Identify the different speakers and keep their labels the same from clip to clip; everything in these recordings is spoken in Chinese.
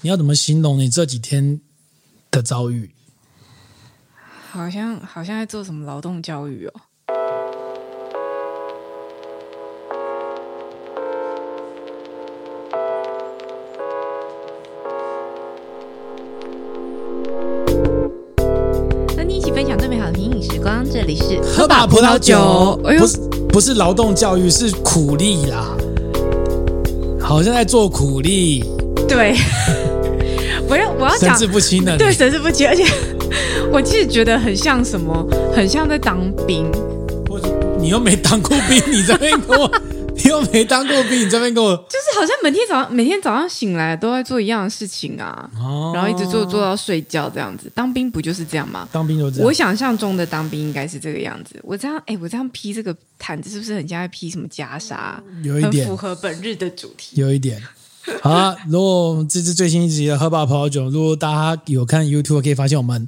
Speaker 1: 你要怎么形容你这几天的遭遇？
Speaker 2: 好像好像在做什么劳动教育哦。和你一起分享最美好的品饮时光，这里是
Speaker 1: 喝把葡萄酒。
Speaker 2: 哎呦，
Speaker 1: 不是不是劳动教育，是苦力啦，好像在做苦力。
Speaker 2: 对。我要我要讲
Speaker 1: 神志不清的，
Speaker 2: 对，神志不清，而且 我其实觉得很像什么，很像在当兵。
Speaker 1: 我你又没当过兵，你这边跟我，你又没当过兵，你这边跟我，
Speaker 2: 就是好像每天早上每天早上醒来都在做一样的事情啊，哦、然后一直做做到睡觉这样子。当兵不就是这样吗？
Speaker 1: 当兵就这样。
Speaker 2: 我想象中的当兵应该是这个样子。我这样，哎，我这样披这个毯子是不是很像在披什么袈裟？
Speaker 1: 有一点
Speaker 2: 很符合本日的主题。
Speaker 1: 有一点。好啊，如果这是最新一集的喝吧葡萄酒，如果大家有看 YouTube，可以发现我们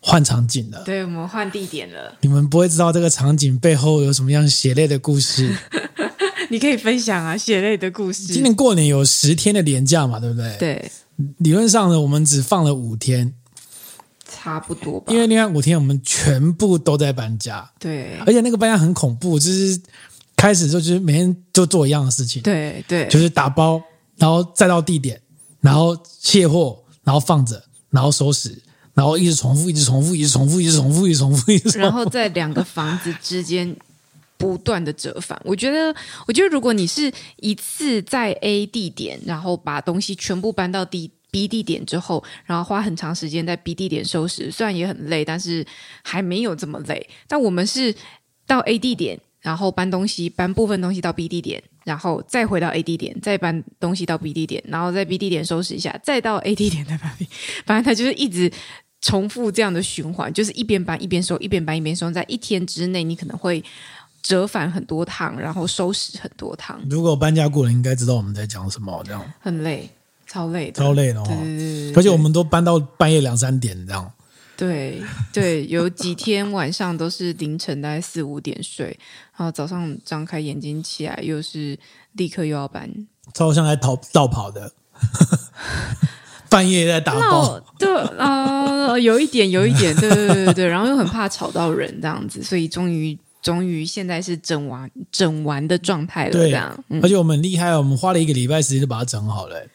Speaker 1: 换场景了。
Speaker 2: 对，我们换地点了。
Speaker 1: 你们不会知道这个场景背后有什么样血泪的故事。
Speaker 2: 你可以分享啊，血泪的故事。
Speaker 1: 今年过年有十天的年假嘛，对不对？
Speaker 2: 对。
Speaker 1: 理论上呢，我们只放了五天，
Speaker 2: 差不多吧。
Speaker 1: 因为另外五天我们全部都在搬家。
Speaker 2: 对。
Speaker 1: 而且那个搬家很恐怖，就是开始就就是每天就做一样的事情。
Speaker 2: 对对。就是
Speaker 1: 打包。然后再到地点，然后卸货，然后放着，然后收拾，然后一直重复，一直重复，一直重复，一直重复，一直重复，一直。
Speaker 2: 然后在两个房子之间不断的折返。我觉得，我觉得如果你是一次在 A 地点，然后把东西全部搬到 D B 地点之后，然后花很长时间在 B 地点收拾，虽然也很累，但是还没有这么累。但我们是到 A 地点。然后搬东西，搬部分东西到 B 地点，然后再回到 A 地点，再搬东西到 B 地点，然后在 B 地点收拾一下，再到 A 地点再搬 反正他就是一直重复这样的循环，就是一边搬一边收，一边搬一边收，在一天之内你可能会折返很多趟，然后收拾很多趟。
Speaker 1: 如果搬家过了，应该知道我们在讲什么，这样
Speaker 2: 很累，超累的，
Speaker 1: 超累的哦。对对对对对，而且我们都搬到半夜两三点这样。
Speaker 2: 对对，有几天晚上都是凌晨大概四五点睡，然后早上张开眼睛起来又是立刻又要搬，
Speaker 1: 超像在逃逃跑的，半夜在打包。
Speaker 2: 对啊、呃，有一点有一点，对对对对，然后又很怕吵到人这样子，所以终于终于现在是整完整完的状态了，这样。嗯、
Speaker 1: 而且我们很厉害，我们花了一个礼拜时间就把它整好了。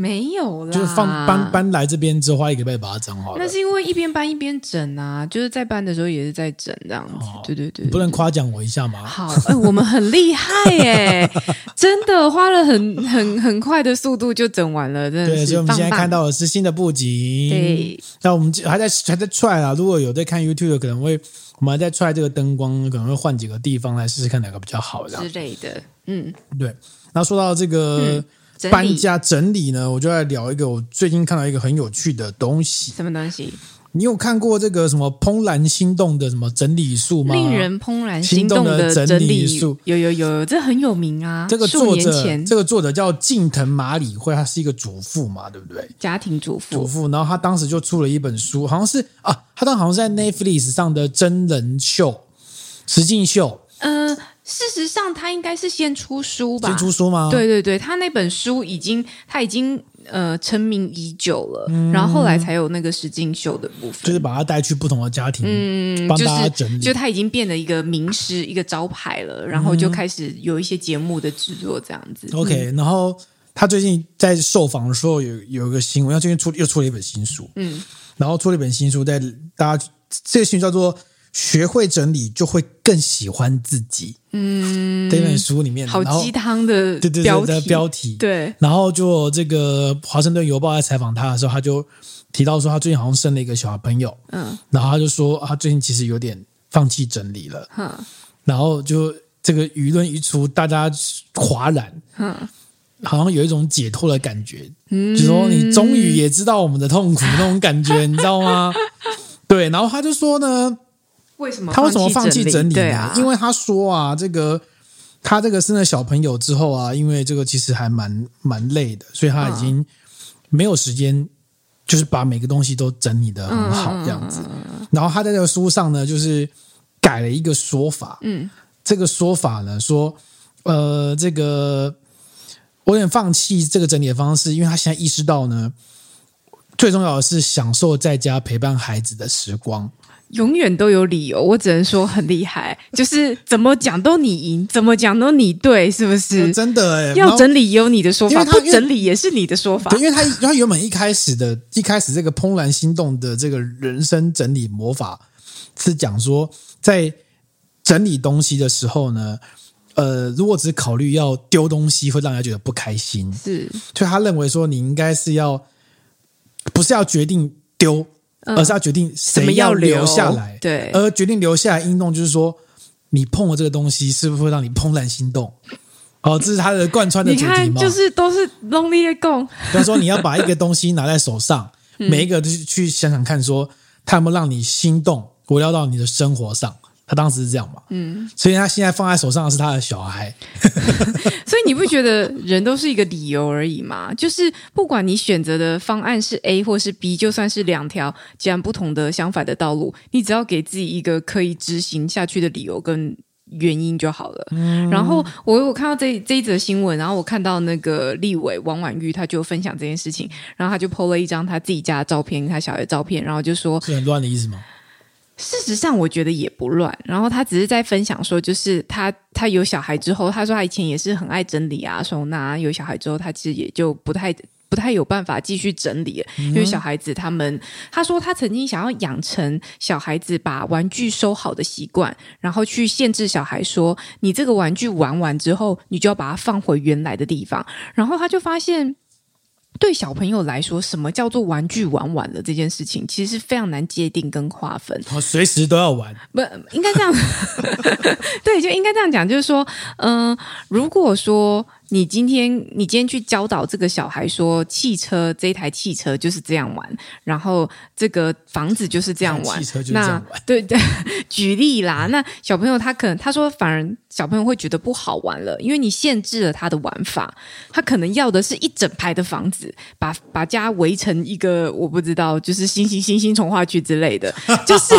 Speaker 2: 没有啦，
Speaker 1: 就是放搬搬来这边之后，花一个礼拜把它整好了。
Speaker 2: 那是因为一边搬一边整啊，就是在搬的时候也是在整这样子。哦、对，对，对对对，
Speaker 1: 不能夸奖我一下吗？
Speaker 2: 好，哎、欸，我们很厉害耶，真的花了很很很快的速度就整完了，真的是。对，所以我们现在看到的是新的布景。对，那我们还在还在踹啊。如果有在看 YouTube 的，可能会我们还在踹这个灯光，可能会换几个地方来试试看哪个比较好这样之类的。嗯，
Speaker 1: 对。然后说到这个。嗯搬家整理呢，我就来聊一个我最近看到一个很有趣的东西。
Speaker 2: 什么东西？
Speaker 1: 你有看过这个什么怦然心动的什么整理术吗？
Speaker 2: 令人怦然心动的整理术，有有有，这很有名啊。
Speaker 1: 这个作者，这个作者叫近藤麻里惠，她是一个主妇嘛，对不对？
Speaker 2: 家庭主妇。
Speaker 1: 主妇，然后她当时就出了一本书，好像是啊，她当时好像是在 Netflix 上的真人秀、实境秀。嗯、呃。
Speaker 2: 事实上，他应该是先出书吧？
Speaker 1: 先出书吗？
Speaker 2: 对对对，他那本书已经他已经呃成名已久了，嗯、然后后来才有那个实境秀的部分，
Speaker 1: 就是把他带去不同的家庭，嗯，帮大家整理，
Speaker 2: 就是、就他已经变得一个名师，一个招牌了，然后就开始有一些节目的制作这样子。嗯、
Speaker 1: OK，然后他最近在受访的时候有有一个新闻，他最近出又出了一本新书，嗯，然后出了一本新书，在大家这个新书叫做。学会整理，就会更喜欢自己。嗯，这本书里面
Speaker 2: 好鸡汤的标题，对对对的
Speaker 1: 标题。
Speaker 2: 对，
Speaker 1: 然后就这个《华盛顿邮报》在采访他的时候，他就提到说，他最近好像生了一个小朋友。嗯，然后他就说，他最近其实有点放弃整理了。嗯，然后就这个舆论一出，大家哗然。嗯，好像有一种解脱的感觉。嗯，就说你终于也知道我们的痛苦那种感觉，你知道吗？对，然后他就说呢。
Speaker 2: 为什么
Speaker 1: 他为什么放弃整理呢？
Speaker 2: 啊，
Speaker 1: 因为他说啊，这个他这个生了小朋友之后啊，因为这个其实还蛮蛮累的，所以他已经没有时间，就是把每个东西都整理的很好这样子。然后他在这个书上呢，就是改了一个说法。嗯，这个说法呢，说呃，这个我有点放弃这个整理的方式，因为他现在意识到呢，最重要的是享受在家陪伴孩子的时光。
Speaker 2: 永远都有理由，我只能说很厉害，就是怎么讲都你赢，怎么讲都你对，是不是？
Speaker 1: 真的哎，
Speaker 2: 要整理也有你的说法，不整理也是你的说法。
Speaker 1: 对，因为他他原本一开始的一开始这个怦然心动的这个人生整理魔法是讲说，在整理东西的时候呢，呃，如果只考虑要丢东西，会让人家觉得不开心。
Speaker 2: 是，
Speaker 1: 所以他认为说，你应该是要不是要决定丢。而是要决定谁要留下来，
Speaker 2: 对，
Speaker 1: 而决定留下来，运动就是说，你碰了这个东西，是不是会让你怦然心动？哦，这是他的贯穿的主题嘛？
Speaker 2: 就是都是 lonely 的共。
Speaker 1: 比方说，你要把一个东西拿在手上，每一个都去想想看，说他有没有让你心动，围绕到你的生活上。他当时是这样嘛？嗯，所以他现在放在手上的是他的小孩。
Speaker 2: 所以你不觉得人都是一个理由而已吗？就是不管你选择的方案是 A 或是 B，就算是两条截然不同的相反的道路，你只要给自己一个可以执行下去的理由跟原因就好了。嗯，然后我我看到这这一则新闻，然后我看到那个立委王婉玉，他就分享这件事情，然后他就 po 了一张他自己家的照片，他小孩的照片，然后就说
Speaker 1: 是很乱的意思吗？
Speaker 2: 事实上，我觉得也不乱。然后他只是在分享说，就是他他有小孩之后，他说他以前也是很爱整理啊、收纳。有小孩之后，他其实也就不太不太有办法继续整理了，因为小孩子他们，他说他曾经想要养成小孩子把玩具收好的习惯，然后去限制小孩说，你这个玩具玩完之后，你就要把它放回原来的地方。然后他就发现。对小朋友来说，什么叫做玩具玩完了这件事情，其实是非常难界定跟划分。
Speaker 1: 我随时都要玩，
Speaker 2: 不应该这样。对，就应该这样讲，就是说，嗯、呃，如果说。你今天，你今天去教导这个小孩说，汽车这一台汽车就是这样玩，然后这个房子就是这样玩。
Speaker 1: 汽车就是这样玩。
Speaker 2: 对 对，举例啦。那小朋友他可能他说，反而小朋友会觉得不好玩了，因为你限制了他的玩法。他可能要的是一整排的房子，把把家围成一个我不知道，就是星星星星从化区之类的，就是。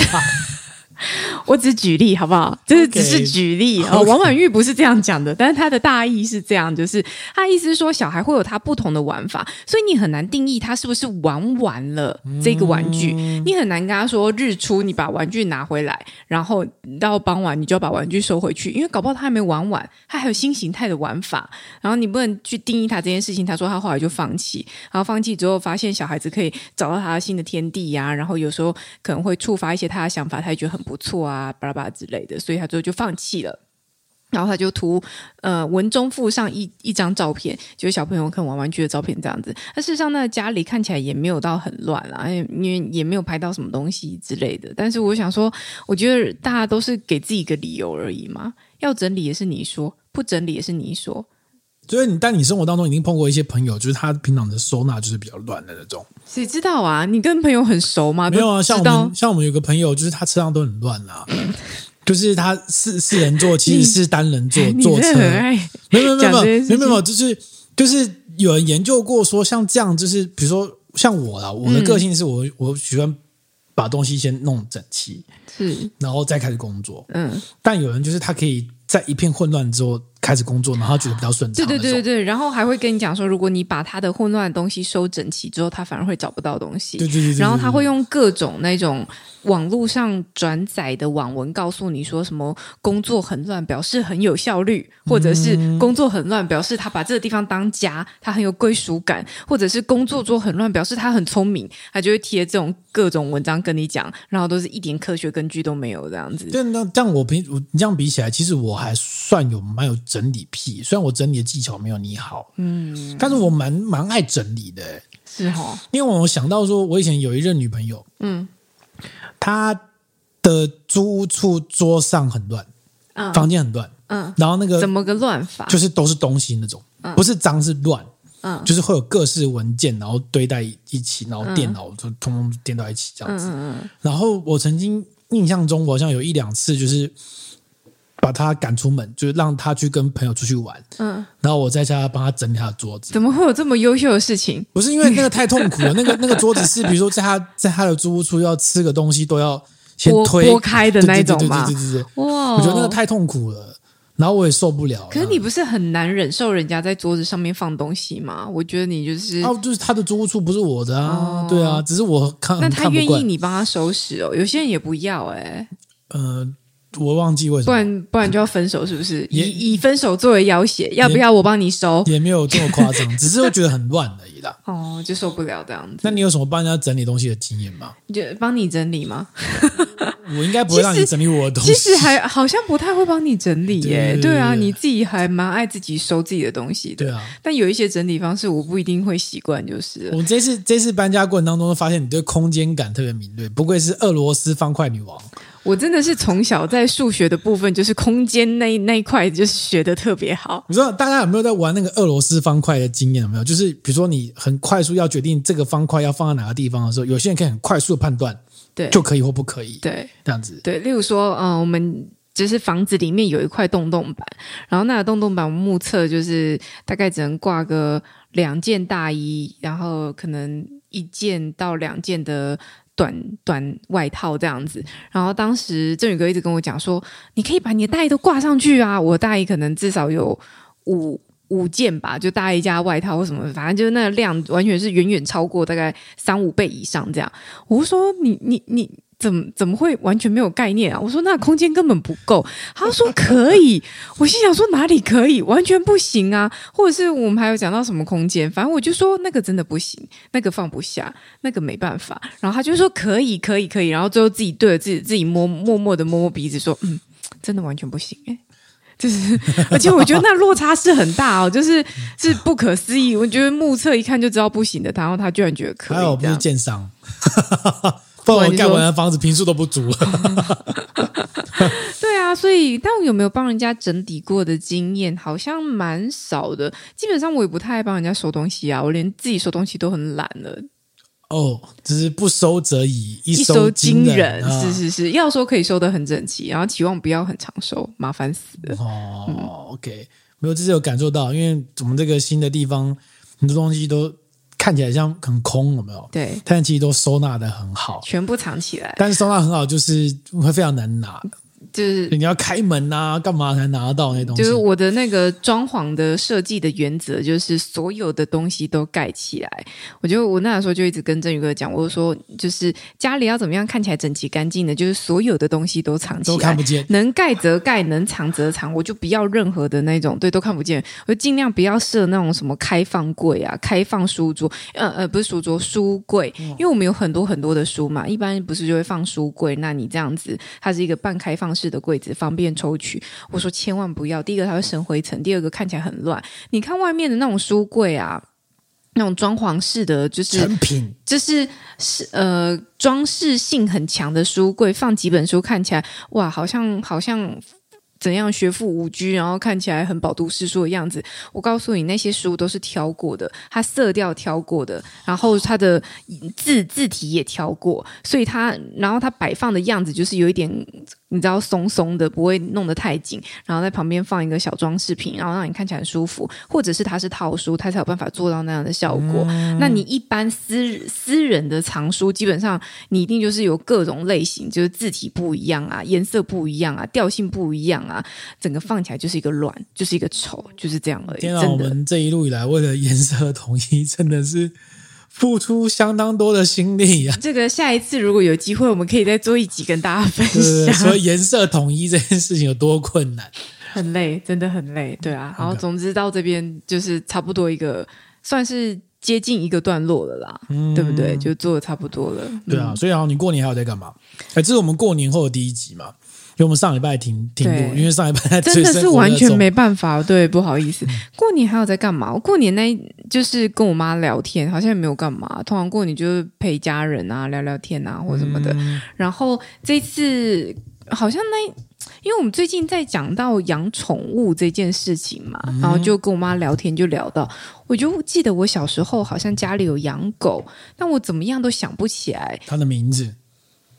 Speaker 2: 我只举例好不好？就是只是举例
Speaker 1: Okay.
Speaker 2: 哦。王婉玉不是这样讲的，但是他的大意是这样，就是他意思是说，小孩会有他不同的玩法，所以你很难定义他是不是玩完了这个玩具。嗯、你很难跟他说，日出你把玩具拿回来，然后到傍晚你就要把玩具收回去，因为搞不好他还没玩完，他还有新形态的玩法。然后你不能去定义他这件事情。他说他后来就放弃，然后放弃之后发现小孩子可以找到他的新的天地呀、啊，然后有时候可能会触发一些他的想法，他也觉得很不不错啊，巴拉巴拉之类的，所以他最后就放弃了。然后他就图呃文中附上一一张照片，就是小朋友看玩玩具的照片这样子。那事实上，那家里看起来也没有到很乱啦，因为也没有拍到什么东西之类的。但是我想说，我觉得大家都是给自己一个理由而已嘛。要整理也是你说，不整理也是你说。
Speaker 1: 所以你，但你生活当中已经碰过一些朋友，就是他平常的收纳就是比较乱的那种。
Speaker 2: 谁知道啊？你跟朋友很熟吗？
Speaker 1: 没有啊，像我们像我们有个朋友，就是他车上都很乱啊，就是他四四人座其实是单人座坐车，没有没有没有没有没有没有，就是就是有人研究过说，像这样，就是比如说像我啦，我的个性是我我喜欢把东西先弄整齐，是，然后再开始工作，嗯，但有人就是他可以在一片混乱之后。开始工作，然后他觉得比较顺畅。
Speaker 2: 对对对对对，然后还会跟你讲说，如果你把他的混乱的东西收整齐之后，他反而会找不到东西。
Speaker 1: 对对对，对，对，对，
Speaker 2: 然后他会用各种那种网络上转载的网文告诉你说，什么工作很乱表示很有效率，或者是工作很乱表示他把这个地方当家，他很有归属感，或者是工作做很乱表示他很聪明，他就会贴这种各种文章跟你讲，然后都是一点科学根据都没有这样子。
Speaker 1: 对，那这样我平我你这样比起来，其实我还算有蛮有。整理癖，虽然我整理的技巧没有你好，嗯，但是我蛮蛮爱整理的，
Speaker 2: 是哦。
Speaker 1: 因为我想到说，我以前有一任女朋友，嗯，她的租屋处桌上很乱，嗯，房间很乱，嗯，然后那个
Speaker 2: 怎么个乱法？
Speaker 1: 就是都是东西那种，嗯，不是脏是乱，嗯，就是会有各式文件，然后堆在一起，然后电脑就通通垫到一起这样子，嗯嗯。然后我曾经印象中，我好像有一两次就是。把他赶出门，就是让他去跟朋友出去玩。嗯，然后我在家帮他整理他的桌子。
Speaker 2: 怎么会有这么优秀的事情？
Speaker 1: 不是因为那个太痛苦了，那个那个桌子是，比如说在他在他的租屋处要吃个东西都要先推
Speaker 2: 拨开的那种嘛。
Speaker 1: 对对对对。哇，我觉得那个太痛苦了。然后我也受不了。
Speaker 2: 可是你不是很难忍受人家在桌子上面放东西吗？我觉得你就是
Speaker 1: 哦，就是他的租屋处不是我的啊，哦、对啊，只是我看
Speaker 2: 那他愿意你帮他收拾哦，有些人也不要哎、欸，
Speaker 1: 呃。我忘记为什么，
Speaker 2: 不然不然就要分手，是不是？以以分手作为要挟，要不要我帮你收？
Speaker 1: 也没有这么夸张，只是我觉得很乱而已啦。
Speaker 2: 哦，就受不了这样子。
Speaker 1: 那你有什么帮人家整理东西的经验吗？
Speaker 2: 就帮你整理吗？
Speaker 1: 我应该不会让你整理我的东西。
Speaker 2: 其实还好像不太会帮你整理耶。对啊，你自己还蛮爱自己收自己的东西的。
Speaker 1: 对啊，
Speaker 2: 但有一些整理方式我不一定会习惯，就是。
Speaker 1: 我这次这次搬家过程当中，发现你对空间感特别敏锐，不愧是俄罗斯方块女王。
Speaker 2: 我真的是从小在数学的部分，就是空间那那一块，就是学的特别好。
Speaker 1: 你说大家有没有在玩那个俄罗斯方块的经验？有没有？就是比如说你很快速要决定这个方块要放在哪个地方的时候，有些人可以很快速的判断，对，就可以或不可以，
Speaker 2: 对，
Speaker 1: 这样子。
Speaker 2: 对，例如说，嗯、呃，我们就是房子里面有一块洞洞板，然后那个洞洞板我目测就是大概只能挂个两件大衣，然后可能一件到两件的。短短外套这样子，然后当时振宇哥一直跟我讲说，你可以把你的大衣都挂上去啊！我大衣可能至少有五五件吧，就大衣加外套或什么，反正就是那个量完全是远远超过大概三五倍以上这样。我说你你你。你怎么怎么会完全没有概念啊？我说那空间根本不够。他说可以，我心想说哪里可以？完全不行啊！或者是我们还有讲到什么空间？反正我就说那个真的不行，那个放不下，那个没办法。然后他就说可以，可以，可以。然后最后自己对着自己自己摸，默默的摸摸鼻子说，嗯，真的完全不行。哎，就是，而且我觉得那落差是很大哦，就是是不可思议。我觉得目测一看就知道不行的，然后他居然觉得可以。
Speaker 1: 还好不是建商。不然我盖完的房子平数都不足了。
Speaker 2: 对啊，所以但我有没有帮人家整理过的经验？好像蛮少的。基本上我也不太爱帮人家收东西啊，我连自己收东西都很懒了。
Speaker 1: 哦，只是不收则已，一
Speaker 2: 收惊人。是是是，要收可以收得很整齐，然后期望不要很长收，麻烦死了。
Speaker 1: 哦、嗯、，OK，没有，这是有感受到，因为我们这个新的地方，很多东西都。看起来像很空，有没有？
Speaker 2: 对，
Speaker 1: 但其实都收纳的很好，
Speaker 2: 全部藏起来。
Speaker 1: 但是收纳很好，就是会非常难拿。
Speaker 2: 就是
Speaker 1: 你要开门啊，干嘛才拿得到那些东西？
Speaker 2: 就是我的那个装潢的设计的原则，就是所有的东西都盖起来。我就我那时候就一直跟振宇哥讲，我就说，就是家里要怎么样看起来整齐干净的，就是所有的东西都藏起来，
Speaker 1: 都看不见，
Speaker 2: 能盖则盖，能藏则藏。我就不要任何的那种，对，都看不见。我就尽量不要设那种什么开放柜啊、开放书桌，呃呃，不是书桌，书柜，因为我们有很多很多的书嘛，一般不是就会放书柜。那你这样子，它是一个半开放式的柜子，方便抽取。我说千万不要，第一个它会生灰尘，第二个看起来很乱。你看外面的那种书柜啊，那种装潢式的，就是
Speaker 1: 成品，
Speaker 2: 就是是呃装饰性很强的书柜，放几本书看起来哇，好像好像。怎样学富五居，然后看起来很饱读诗书的样子？我告诉你，那些书都是挑过的，它色调挑过的，然后它的字字体也挑过，所以它，然后它摆放的样子就是有一点，你知道，松松的，不会弄得太紧，然后在旁边放一个小装饰品，然后让你看起来舒服，或者是它是套书，它才有办法做到那样的效果。嗯、那你一般私私人的藏书，基本上你一定就是有各种类型，就是字体不一样啊，颜色不一样啊，调性不一样啊。啊，整个放起来就是一个乱，就是一个丑，就是这样而已。天啊，
Speaker 1: 我们这一路以来为了颜色统一，真的是付出相当多的心力啊！
Speaker 2: 这个下一次如果有机会，我们可以再做一集跟大家分享，
Speaker 1: 说 颜色统一这件事情有多困难，
Speaker 2: 很累，真的很累。对啊，然后总之到这边就是差不多一个，算是接近一个段落了啦，嗯、对不对？就做的差不多了。
Speaker 1: 对啊，所以好，你过年还有在干嘛？哎，这是我们过年后的第一集嘛？因为我们上礼拜停停录，因为上礼拜
Speaker 2: 真的是完全没办法，对，不好意思。过年还有在干嘛？我过年那就是跟我妈聊天，好像也没有干嘛。通常过年就是陪家人啊，聊聊天啊，或什么的。嗯、然后这次好像那，因为我们最近在讲到养宠物这件事情嘛，嗯、然后就跟我妈聊天，就聊到，我就记得我小时候好像家里有养狗，但我怎么样都想不起来
Speaker 1: 它的名字。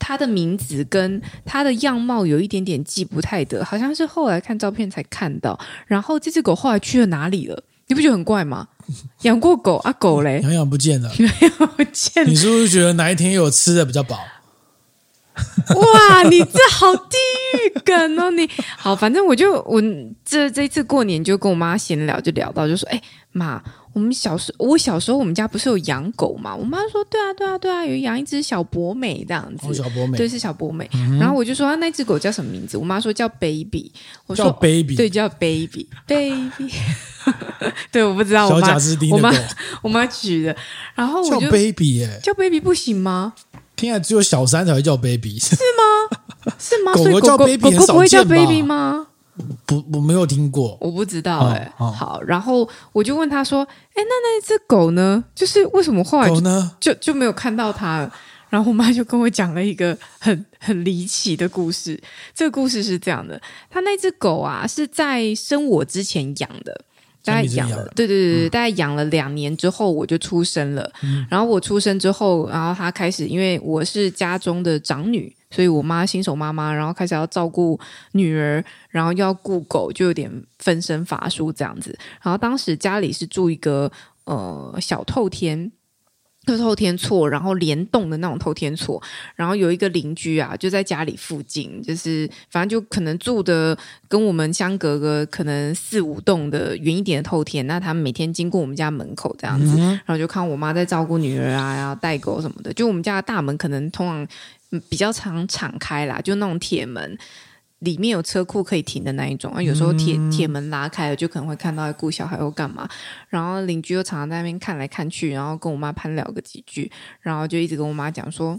Speaker 2: 他的名字跟他的样貌有一点点记不太得，好像是后来看照片才看到。然后这只狗后来去了哪里了？你不觉得很怪吗？养过狗啊，狗嘞，
Speaker 1: 养养不见了，
Speaker 2: 养养不见了。
Speaker 1: 你是不是觉得哪一天有吃的比较饱？
Speaker 2: 哇，你这好地狱梗哦你。好，反正我就我这这一次过年就跟我妈闲聊，就聊到就说，哎妈。我们小时候，我小时候我们家不是有养狗嘛？我妈说：“对啊，对啊，对啊，有养一只小博美这样子。
Speaker 1: 哦”小博美，
Speaker 2: 对，是小博美。嗯、然后我就说：“啊，那只狗叫什么名字？”我妈说：“叫 Baby。”我说：“
Speaker 1: 叫 Baby。”
Speaker 2: 对，叫 Baby，Baby。对，我不知道我妈，我妈，我妈取的。然后我就
Speaker 1: 叫 Baby 耶，
Speaker 2: 叫 Baby 不行吗？
Speaker 1: 听起来只有小三才会叫 Baby，是
Speaker 2: 吗？是吗？
Speaker 1: 狗狗叫 Baby
Speaker 2: 狗狗不会叫 Baby 吗？
Speaker 1: 不，我没有听过，
Speaker 2: 我不知道哎、欸。哦哦、好，然后我就问他说：“哎，那那一只狗呢？就是为什么后来就
Speaker 1: 呢
Speaker 2: 就，就没有看到它了？”然后我妈就跟我讲了一个很很离奇的故事。这个故事是这样的：他那只狗啊，是在生我之前养的。大概养了，对对对对，嗯、大概养了两年之后，我就出生了。嗯、然后我出生之后，然后他开始，因为我是家中的长女，所以我妈新手妈妈，然后开始要照顾女儿，然后又要顾狗，就有点分身乏术这样子。然后当时家里是住一个呃小透天。就透天厝，然后联动的那种透天厝，然后有一个邻居啊，就在家里附近，就是反正就可能住的跟我们相隔个可能四五栋的远一点的透天，那他们每天经过我们家门口这样子，然后就看我妈在照顾女儿啊，然后带狗什么的，就我们家的大门可能通常比较常敞开啦，就那种铁门。里面有车库可以停的那一种啊，有时候铁铁门拉开了，就可能会看到顾小孩或干嘛。然后邻居又常常在那边看来看去，然后跟我妈攀聊个几句，然后就一直跟我妈讲说：“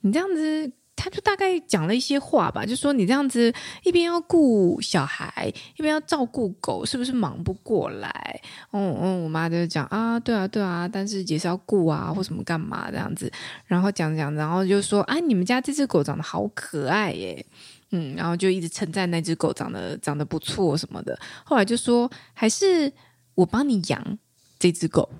Speaker 2: 你这样子，他就大概讲了一些话吧，就说你这样子一边要顾小孩，一边要照顾狗，是不是忙不过来？”嗯嗯，我妈就讲啊，对啊对啊，但是也是要顾啊，或什么干嘛这样子。然后讲讲，然后就说：“啊，你们家这只狗长得好可爱耶。”嗯，然后就一直称赞那只狗长得长得不错什么的。后来就说，还是我帮你养这只狗。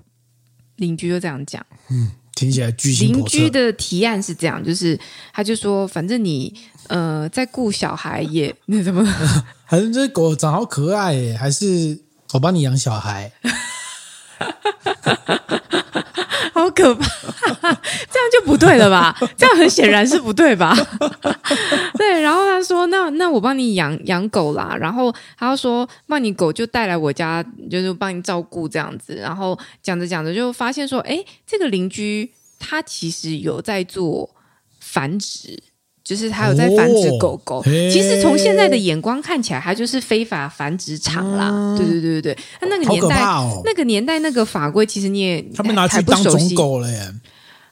Speaker 2: 邻居就这样讲。嗯，
Speaker 1: 听起来居心。邻
Speaker 2: 居的提案是这样，就是他就说，反正你呃在顾小孩也那怎么？
Speaker 1: 反正这只狗长好可爱耶？还是我帮你养小孩？
Speaker 2: 好可怕，这样就不对了吧？这样很显然是不对吧？对，然后他说：“那那我帮你养养狗啦。”然后他说：“帮你狗就带来我家，就是帮你照顾这样子。”然后讲着讲着就发现说：“哎，这个邻居他其实有在做繁殖。”就是他有在繁殖狗狗，哦、其实从现在的眼光看起来，他就是非法繁殖场啦。嗯、对对对对对，那那个年代，哦、那个年代那个法规，其实你也
Speaker 1: 他们拿去当种狗了耶。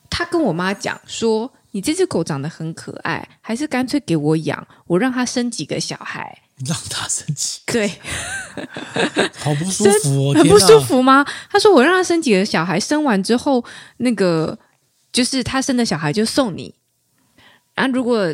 Speaker 2: 他跟我妈讲说：“你这只狗长得很可爱，还是干脆给我养，我让它生几个小孩。”
Speaker 1: 让它生几个？
Speaker 2: 对，
Speaker 1: 好不舒服哦，
Speaker 2: 很不舒服吗？他说：“我让他生几个小孩，生完之后，那个就是他生的小孩就送你。”啊，如果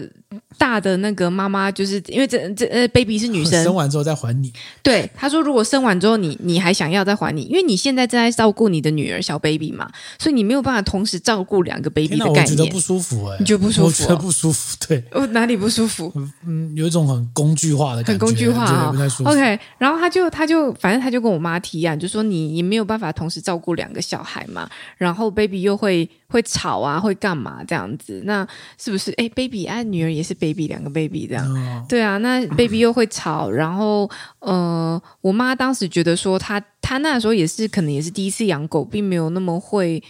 Speaker 2: 大的那个妈妈，就是因为这这呃，baby 是女生，
Speaker 1: 生完之后再还你。
Speaker 2: 对，他说如果生完之后你你还想要再还你，因为你现在正在照顾你的女儿小 baby 嘛，所以你没有办法同时照顾两个 baby 的概念。
Speaker 1: 我觉得不舒服哎、欸，
Speaker 2: 你觉得不舒服、哦？
Speaker 1: 我觉得不舒服，对。
Speaker 2: 我 哪里不舒服？
Speaker 1: 嗯，有一种很工具化的感觉，
Speaker 2: 很工具化啊。OK，然后他就他就反正他就跟我妈提案，就说你你没有办法同时照顾两个小孩嘛，然后 baby 又会。会吵啊，会干嘛这样子？那是不是哎，baby 啊，女儿也是 baby，两个 baby 这样。哦、对啊，那 baby 又会吵，然后呃，我妈当时觉得说她，她她那时候也是可能也是第一次养狗，并没有那么会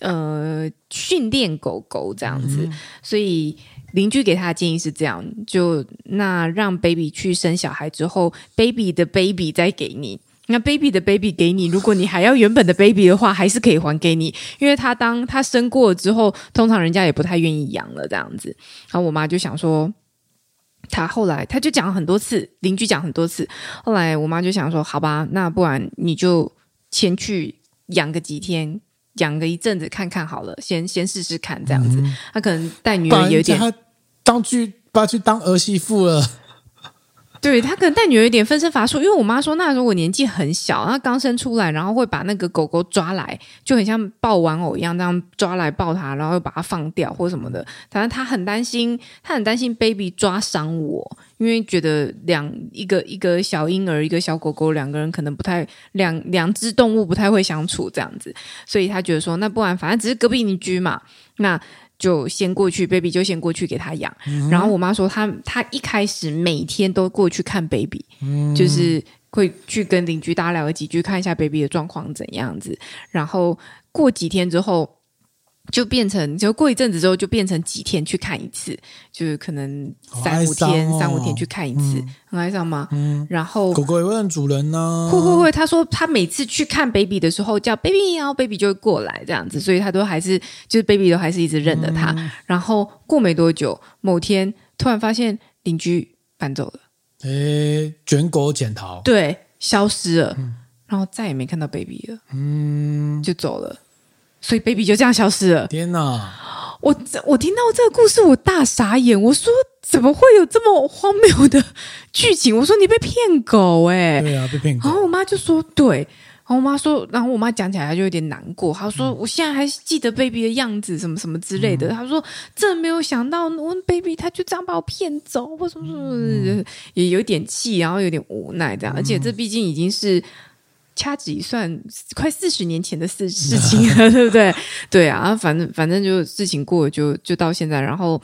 Speaker 2: 呃训练狗狗这样子，嗯、所以邻居给她的建议是这样：就那让 baby 去生小孩之后，baby 的 baby 再给你。那 baby 的 baby 给你，如果你还要原本的 baby 的话，还是可以还给你，因为他当他生过了之后，通常人家也不太愿意养了这样子。然后我妈就想说，他后来他就讲了很多次，邻居讲很多次，后来我妈就想说，好吧，那不然你就先去养个几天，养个一阵子看看好了，先先试试看这样子。嗯、他可能带女儿有点，
Speaker 1: 他当去把去当儿媳妇了。
Speaker 2: 对，他可能带女儿有点分身乏术，因为我妈说那时候我年纪很小，她刚生出来，然后会把那个狗狗抓来，就很像抱玩偶一样，这样抓来抱它，然后又把它放掉或什么的。反正她很担心，她很担心 baby 抓伤我，因为觉得两一个一个小婴儿，一个小狗狗，两个人可能不太两两只动物不太会相处这样子，所以她觉得说那不然反正只是隔壁邻居嘛，那。就先过去，baby 就先过去给他养。嗯、然后我妈说她，她她一开始每天都过去看 baby，、嗯、就是会去跟邻居大家聊几句，看一下 baby 的状况怎样子。然后过几天之后。就变成，就过一阵子之后，就变成几天去看一次，就是可能三五天、哦、三五天去看一次，嗯、很哀伤吗？嗯。然后
Speaker 1: 狗狗也会认主人呢、啊，
Speaker 2: 会会会。他说他每次去看 baby 的时候叫 baby，然后 baby 就会过来这样子，所以他都还是就是 baby 都还是一直认得他。嗯、然后过没多久，某天突然发现邻居搬走了，
Speaker 1: 诶，卷狗潜逃，
Speaker 2: 对，消失了，嗯、然后再也没看到 baby 了，嗯，就走了。所以 baby 就这样消失了。
Speaker 1: 天哪！
Speaker 2: 我我听到这个故事，我大傻眼。我说怎么会有这么荒谬的剧情？我说你被骗狗哎、欸！
Speaker 1: 对啊，被骗狗。
Speaker 2: 然后我妈就说对，然后我妈说，然后我妈讲起来她就有点难过。她说、嗯、我现在还记得 baby 的样子，什么什么之类的。她、嗯、说真没有想到，我 baby 他就这样把我骗走，或什么什么，嗯、也有点气，然后有点无奈这样。而且这毕竟已经是。掐指一算，快四十年前的事事情了，对不对？对啊，反正反正就事情过了就，就就到现在。然后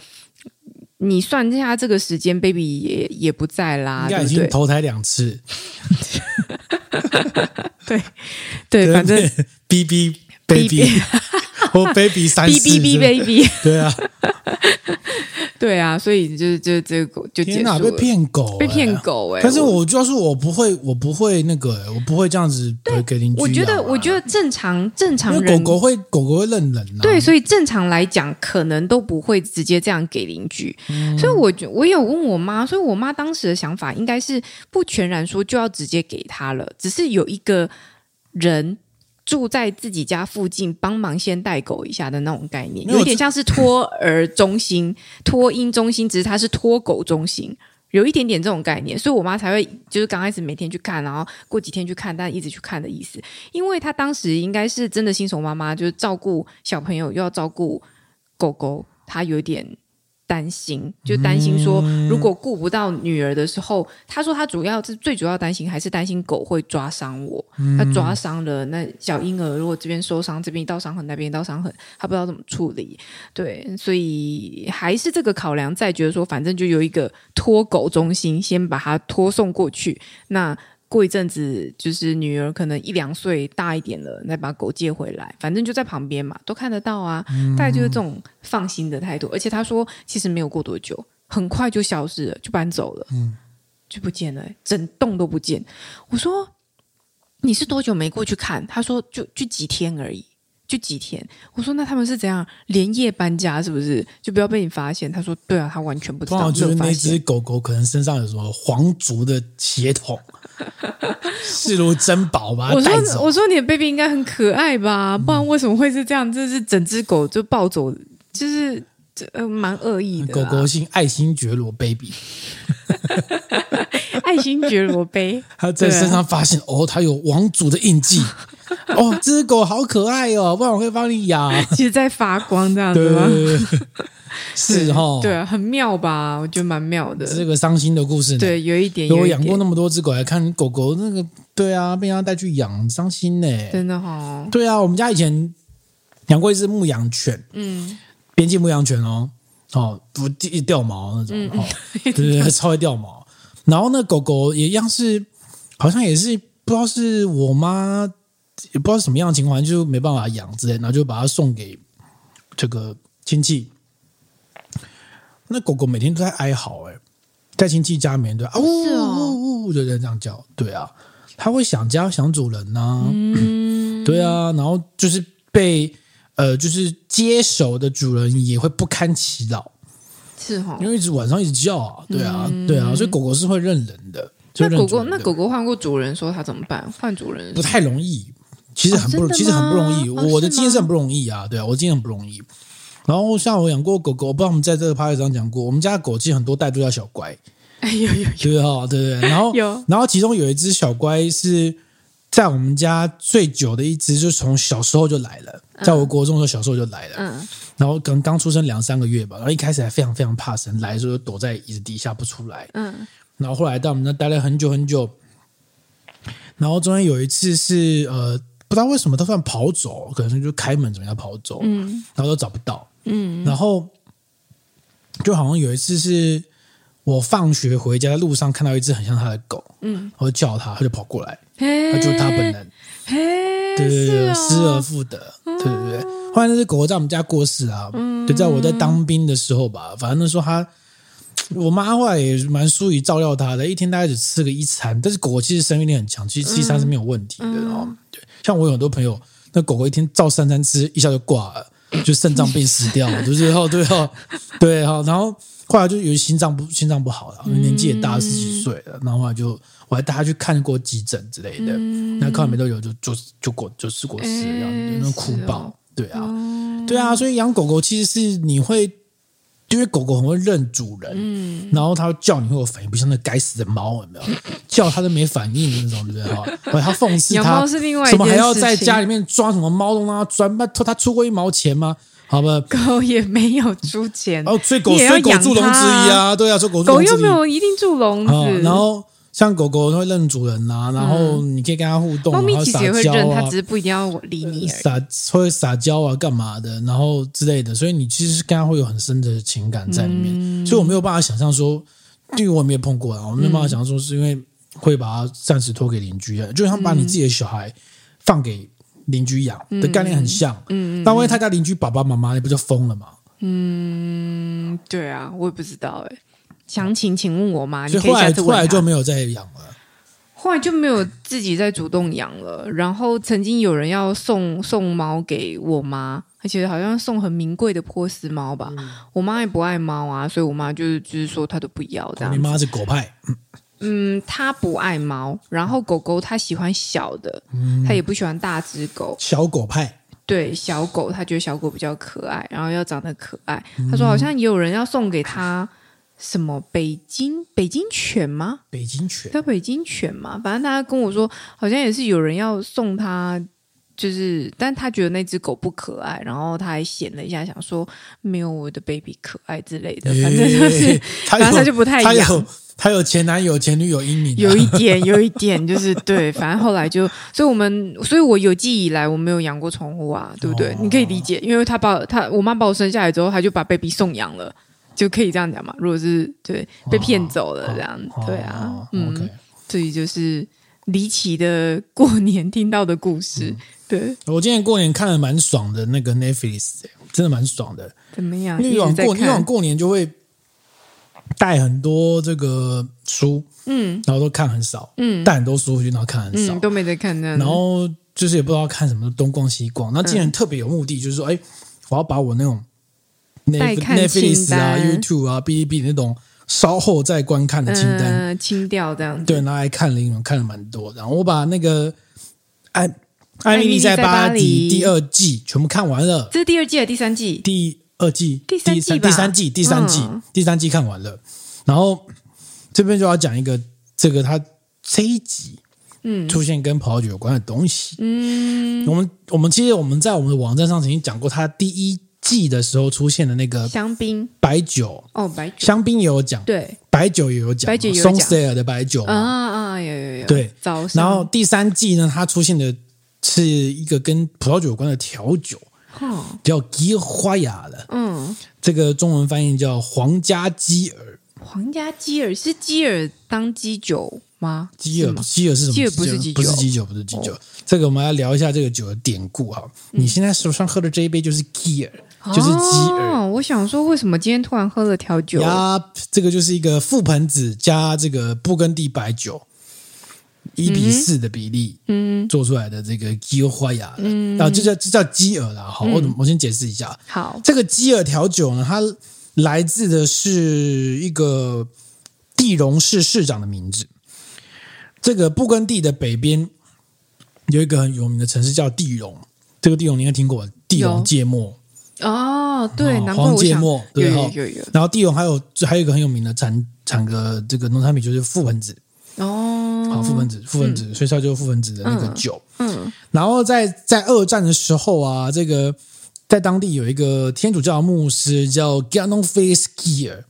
Speaker 2: 你算一下这个时间，baby 也也不在啦，
Speaker 1: 应该已经投胎两次。
Speaker 2: 对对，反正
Speaker 1: B B baby 或 baby 三
Speaker 2: B B B baby，
Speaker 1: 对啊。
Speaker 2: 对啊，所以就是就这个狗就天哪，
Speaker 1: 被骗狗，
Speaker 2: 被骗狗哎！
Speaker 1: 可是我就是我不会，我不会那个，我不会这样子给邻居。
Speaker 2: 我觉得，我觉得正常正常人，
Speaker 1: 狗狗会狗狗会认人。
Speaker 2: 对，所以正常来讲，可能都不会直接这样给邻居。所以，我我有问我妈，所以我妈当时的想法应该是不全然说就要直接给他了，只是有一个人。住在自己家附近，帮忙先带狗一下的那种概念，有点像是托儿中心、托婴中心，只是它是托狗中心，有一点点这种概念，所以我妈才会就是刚开始每天去看，然后过几天去看，但一直去看的意思，因为她当时应该是真的新手妈妈，就是照顾小朋友又要照顾狗狗，她有点。担心，就担心说，如果顾不到女儿的时候，嗯、他说他主要是最主要担心还是担心狗会抓伤我，他、嗯、抓伤了那小婴儿，如果这边受伤，这边一道伤痕，那边一道伤痕，他不知道怎么处理，对，所以还是这个考量在，觉得说反正就有一个托狗中心，先把它托送过去，那。过一阵子，就是女儿可能一两岁大一点了，再把狗接回来，反正就在旁边嘛，都看得到啊。嗯、大概就是这种放心的态度。而且他说，其实没有过多久，很快就消失了，就搬走了，嗯、就不见了，整栋都不见。我说你是多久没过去看？他说就就几天而已，就几天。我说那他们是怎样连夜搬家？是不是就不要被你发现？他说对啊，他完全不知道。
Speaker 1: 就是那只狗狗可能身上有什么皇族的血统。视如珍宝吧，
Speaker 2: 我说我说你的 baby 应该很可爱吧，不然为什么会是这样？这是整只狗就抱走，就是呃蛮恶意的。
Speaker 1: 狗狗姓爱新觉罗 baby，
Speaker 2: 爱新觉罗 baby，
Speaker 1: 他在身上发现、啊、哦，他有王族的印记。哦，这只狗好可爱哦，不然我会帮你养。
Speaker 2: 其实在发光这样子吗？
Speaker 1: 对 是哈，
Speaker 2: 对啊，很妙吧？我觉得蛮妙的，
Speaker 1: 这个伤心的故事。
Speaker 2: 对，有一点。
Speaker 1: 我养过那么多只狗，来看狗狗那个，对啊，被人家带去养，伤心呢。
Speaker 2: 真的哈、哦。
Speaker 1: 对啊，我们家以前养过一只牧羊犬，嗯，边境牧羊犬哦，哦，不掉毛那种，嗯、哦，对对对，超会掉毛。然后那狗狗也一样是，好像也是不知道是我妈，也不知道是什么样的情况，就没办法养之类，然后就把它送给这个亲戚。那狗狗每天都在哀嚎，哎，在亲戚家里面对啊，呜呜呜，就在这样叫，对啊，它会想家想主人呐、啊，嗯，对啊，然后就是被呃，就是接手的主人也会不堪其扰，
Speaker 2: 是哈，
Speaker 1: 因为一直晚上一直叫啊，对啊，对啊，所以狗狗是会认人的。
Speaker 2: 那狗狗，那狗狗换过主人，说它怎么办？换主人
Speaker 1: 不太容易，其实很不，其实很不容易。我的经验是很不容易啊，对啊，我经验很不容易。然后像我养过狗狗，我不知道我们在这个 podcast 上讲过，我们家的狗其实很多代都叫小乖，
Speaker 2: 哎呦呦，
Speaker 1: 对哈，对对。然后有，然后其中有一只小乖是在我们家最久的一只，就从小时候就来了，在我国中的时候小时候就来了，嗯，然后可能刚出生两三个月吧，然后一开始还非常非常怕生，来的时候就躲在椅子底下不出来，嗯，然后后来到我们那待了很久很久，然后中间有一次是呃不知道为什么他突然跑走，可能就开门怎么样跑走，嗯，然后都找不到。嗯，然后就好像有一次是我放学回家的路上看到一只很像他的狗，嗯，我就叫他，他就跑过来，他就是他本人，
Speaker 2: 嘿，
Speaker 1: 对对对，失而复得，对对对。后来那只狗狗在我们家过世啊，就在我在当兵的时候吧，反正那时候他。我妈后来也蛮疏于照料它的，一天大概只吃个一餐。但是狗狗其实生命力很强，其实吃一餐是没有问题的。然后，对，像我有很多朋友，那狗狗一天照三餐吃，一下就挂了，就肾脏病死掉了，就是哦，对哦，对哈。然后后来就有心脏不心脏不好了，年纪也大了十几岁了。然后后来就我还带他去看过急诊之类的，那看完没多久就就就过就事过世了，这样那哭爆。对啊，对啊，所以养狗狗其实是你会。因为狗狗很会认主人，嗯，然后它叫你会有反应，不像那该死的猫，有没有？叫它都没反应的那种，对不对？哈，它讽刺它，
Speaker 2: 是另外
Speaker 1: 什么还要在家里面抓什么猫东啊？专门它出过一毛钱吗？好吧，
Speaker 2: 狗也没有出钱，
Speaker 1: 哦，所以狗所以狗住笼子里啊，对啊，所以狗
Speaker 2: 狗又没有一定住笼子，
Speaker 1: 然后。像狗狗它会认主人呐、啊，然后你可以跟它互动，
Speaker 2: 猫咪其实也会认，
Speaker 1: 它
Speaker 2: 只是不一定要理你。
Speaker 1: 撒会撒娇啊，干嘛的，然后之类的，所以你其实跟它会有很深的情感在里面。嗯、所以我没有办法想象说，因为我没有碰过啊，我没有办法想象说是因为会把它暂时托给邻居的，就像把你自己的小孩放给邻居养的概念很像。嗯，但万一他家邻居爸爸妈妈，你不就疯了吗？
Speaker 2: 嗯，对啊，我也不知道哎、欸。详情，请问我妈。
Speaker 1: 所以后来后来就没有再养了，
Speaker 2: 后来就没有自己再主动养了。然后曾经有人要送送猫给我妈，而且好像送很名贵的波斯猫吧。嗯、我妈也不爱猫啊，所以我妈就是就是说她都不要这样。
Speaker 1: 你妈是狗派，
Speaker 2: 嗯，她不爱猫，然后狗狗她喜欢小的，嗯、她也不喜欢大只狗。
Speaker 1: 小狗派，
Speaker 2: 对小狗，她觉得小狗比较可爱，然后要长得可爱。她说好像也有人要送给她。什么北京北京犬吗？
Speaker 1: 北京犬
Speaker 2: 叫北京犬嘛？反正他跟我说，好像也是有人要送他，就是，但他觉得那只狗不可爱，然后他还显了一下，想说没有我的 baby 可爱之类的。反正就是，反正他就不太一样。
Speaker 1: 他有前男友、前女友阴影，
Speaker 2: 有一点，有一点，就是对。反正后来就，所以我们，所以我有记忆以来，我没有养过宠物啊，对不对？你可以理解，因为他把他我妈把我生下来之后，他就把 baby 送养了。就可以这样讲嘛？如果是对被骗走了这样，哦、对啊，哦、嗯，这里 Okay. 就是离奇的过年听到的故事。嗯、对，
Speaker 1: 我今年过年看了蛮爽的，那个 Netflix 真的蛮爽的。
Speaker 2: 怎
Speaker 1: 么样？以往过以往过年就会带很多这个书，嗯，然后都看很少，嗯，带很多书回去，然后看很少，
Speaker 2: 嗯、都没在看呢。
Speaker 1: 然后就是也不知道看什么，东逛西逛。那今年特别有目的，就是说，哎、嗯，我要把我那种。Netflix 啊，YouTube 啊，哔哩哔哩那种稍后再观看的清单，
Speaker 2: 呃、清掉这样子。
Speaker 1: 对，拿来看了一轮，看了蛮多。然后我把那个《艾艾米丽在巴黎》第二季全部看完了。
Speaker 2: 这是第二季还是第三季？
Speaker 1: 第二季，
Speaker 2: 第三季，
Speaker 1: 第三季，第三季，嗯、第三季看完了。然后这边就要讲一个，这个它这一集嗯出现跟葡萄酒有关的东西。嗯，我们我们其实我们在我们的网站上曾经讲过，它第一。季的时候出现的那个
Speaker 2: 香槟。
Speaker 1: 白酒。
Speaker 2: 哦，白酒。
Speaker 1: 香槟也有讲，
Speaker 2: 对，
Speaker 1: 白酒也有讲，
Speaker 2: 白酒有
Speaker 1: 松塞尔的白酒
Speaker 2: 啊啊，有有有，
Speaker 1: 对，然后第三季呢，它出现的是一个跟葡萄酒有关的调酒，叫吉花雅的，嗯，这个中文翻译叫皇家基尔，
Speaker 2: 皇家基尔是基尔当基酒吗？
Speaker 1: 基尔基尔是什么？
Speaker 2: 基尔不是基酒，
Speaker 1: 不是基酒，不是基酒。这个我们来聊一下这个酒的典故哈。你现在手上喝的这一杯就是基尔。就是鸡耳、哦，
Speaker 2: 我想说，为什么今天突然喝了调酒？
Speaker 1: 呀，这个就是一个覆盆子加这个布根地白酒，一比四的比例，嗯，做出来的这个基尔花雅，嗯，啊，这叫这叫鸡耳啦。好，我、嗯、我先解释一下。
Speaker 2: 好，
Speaker 1: 这个鸡耳调酒呢，它来自的是一个地荣市市长的名字。这个布根地的北边有一个很有名的城市叫地荣，这个地荣你应该听过，地荣芥末。
Speaker 2: 哦，对，
Speaker 1: 黄芥末，对，
Speaker 2: 有有有。
Speaker 1: 然后地龙还有还有一个很有名的产产个这个农产品就是覆盆子
Speaker 2: 哦，
Speaker 1: 好覆盆子覆盆子，所以它就是覆盆子的那个酒。嗯，然后在在二战的时候啊，这个在当地有一个天主教的牧师叫 Ganon Fils-Gier，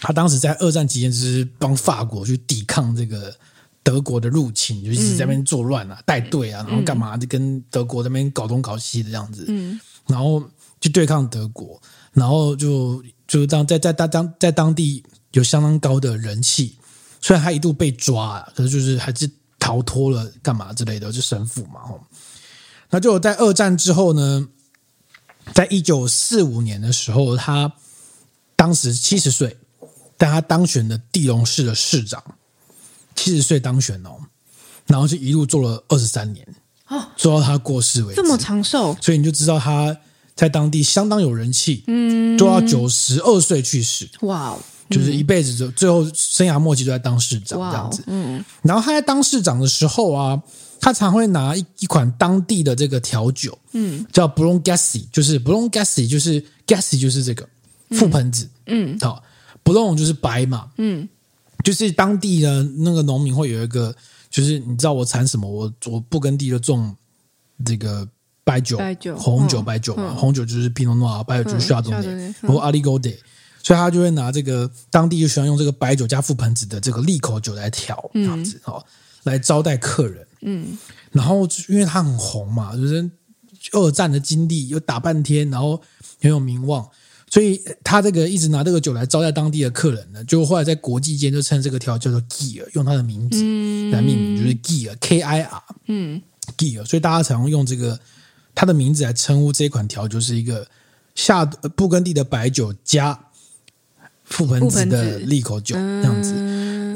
Speaker 1: 他当时在二战期间就是帮法国去抵抗这个德国的入侵，就一直在那边作乱啊，带队啊，然后干嘛就跟德国那边搞东搞西的这样子。嗯。然后去对抗德国，然后就就当在在当当在当地有相当高的人气。虽然他一度被抓，可是就是还是逃脱了，干嘛之类的，就神父嘛。那就在二战之后呢，在一九四五年的时候，他当时七十岁，但他当选的地龙市的市长，七十岁当选哦，然后就一路做了二十三年，做到他过世为止，
Speaker 2: 这么长寿，
Speaker 1: 所以你就知道他在当地相当有人气，嗯，做到九十二岁去世，哇。哦。就是一辈子就最后生涯末期都在当市长这样子，嗯，然后他在当市长的时候啊，他常会拿一一款当地的这个调酒，嗯，叫 Bloemgassi，就是 Bloemgassi，就是 Gassi 就是这个覆盆子，嗯，好，Bloem 就是白嘛，嗯，就是当地的那个农民会有一个，就是你知道我产什么，我我不耕地就种这个白酒、白酒、红酒、白酒嘛，红酒就是 Pinot Noir，白酒就是 Chardonnay，或 Aligoté。所以他就会拿这个当地就喜欢用这个白酒加覆盆子的这个利口酒来调这样子哦，来招待客人。嗯，然后因为他很红嘛，就是二战的经历又打半天，然后很有名望，所以他这个一直拿这个酒来招待当地的客人呢。就后来在国际间就称这个调叫做 Gear，用他的名字来命名，就是 Gear K I R，嗯，Gear，所以大家常用用这个他的名字来称呼这一款调，酒是一个夏布根地的白酒加。覆盆子的利口酒这样子，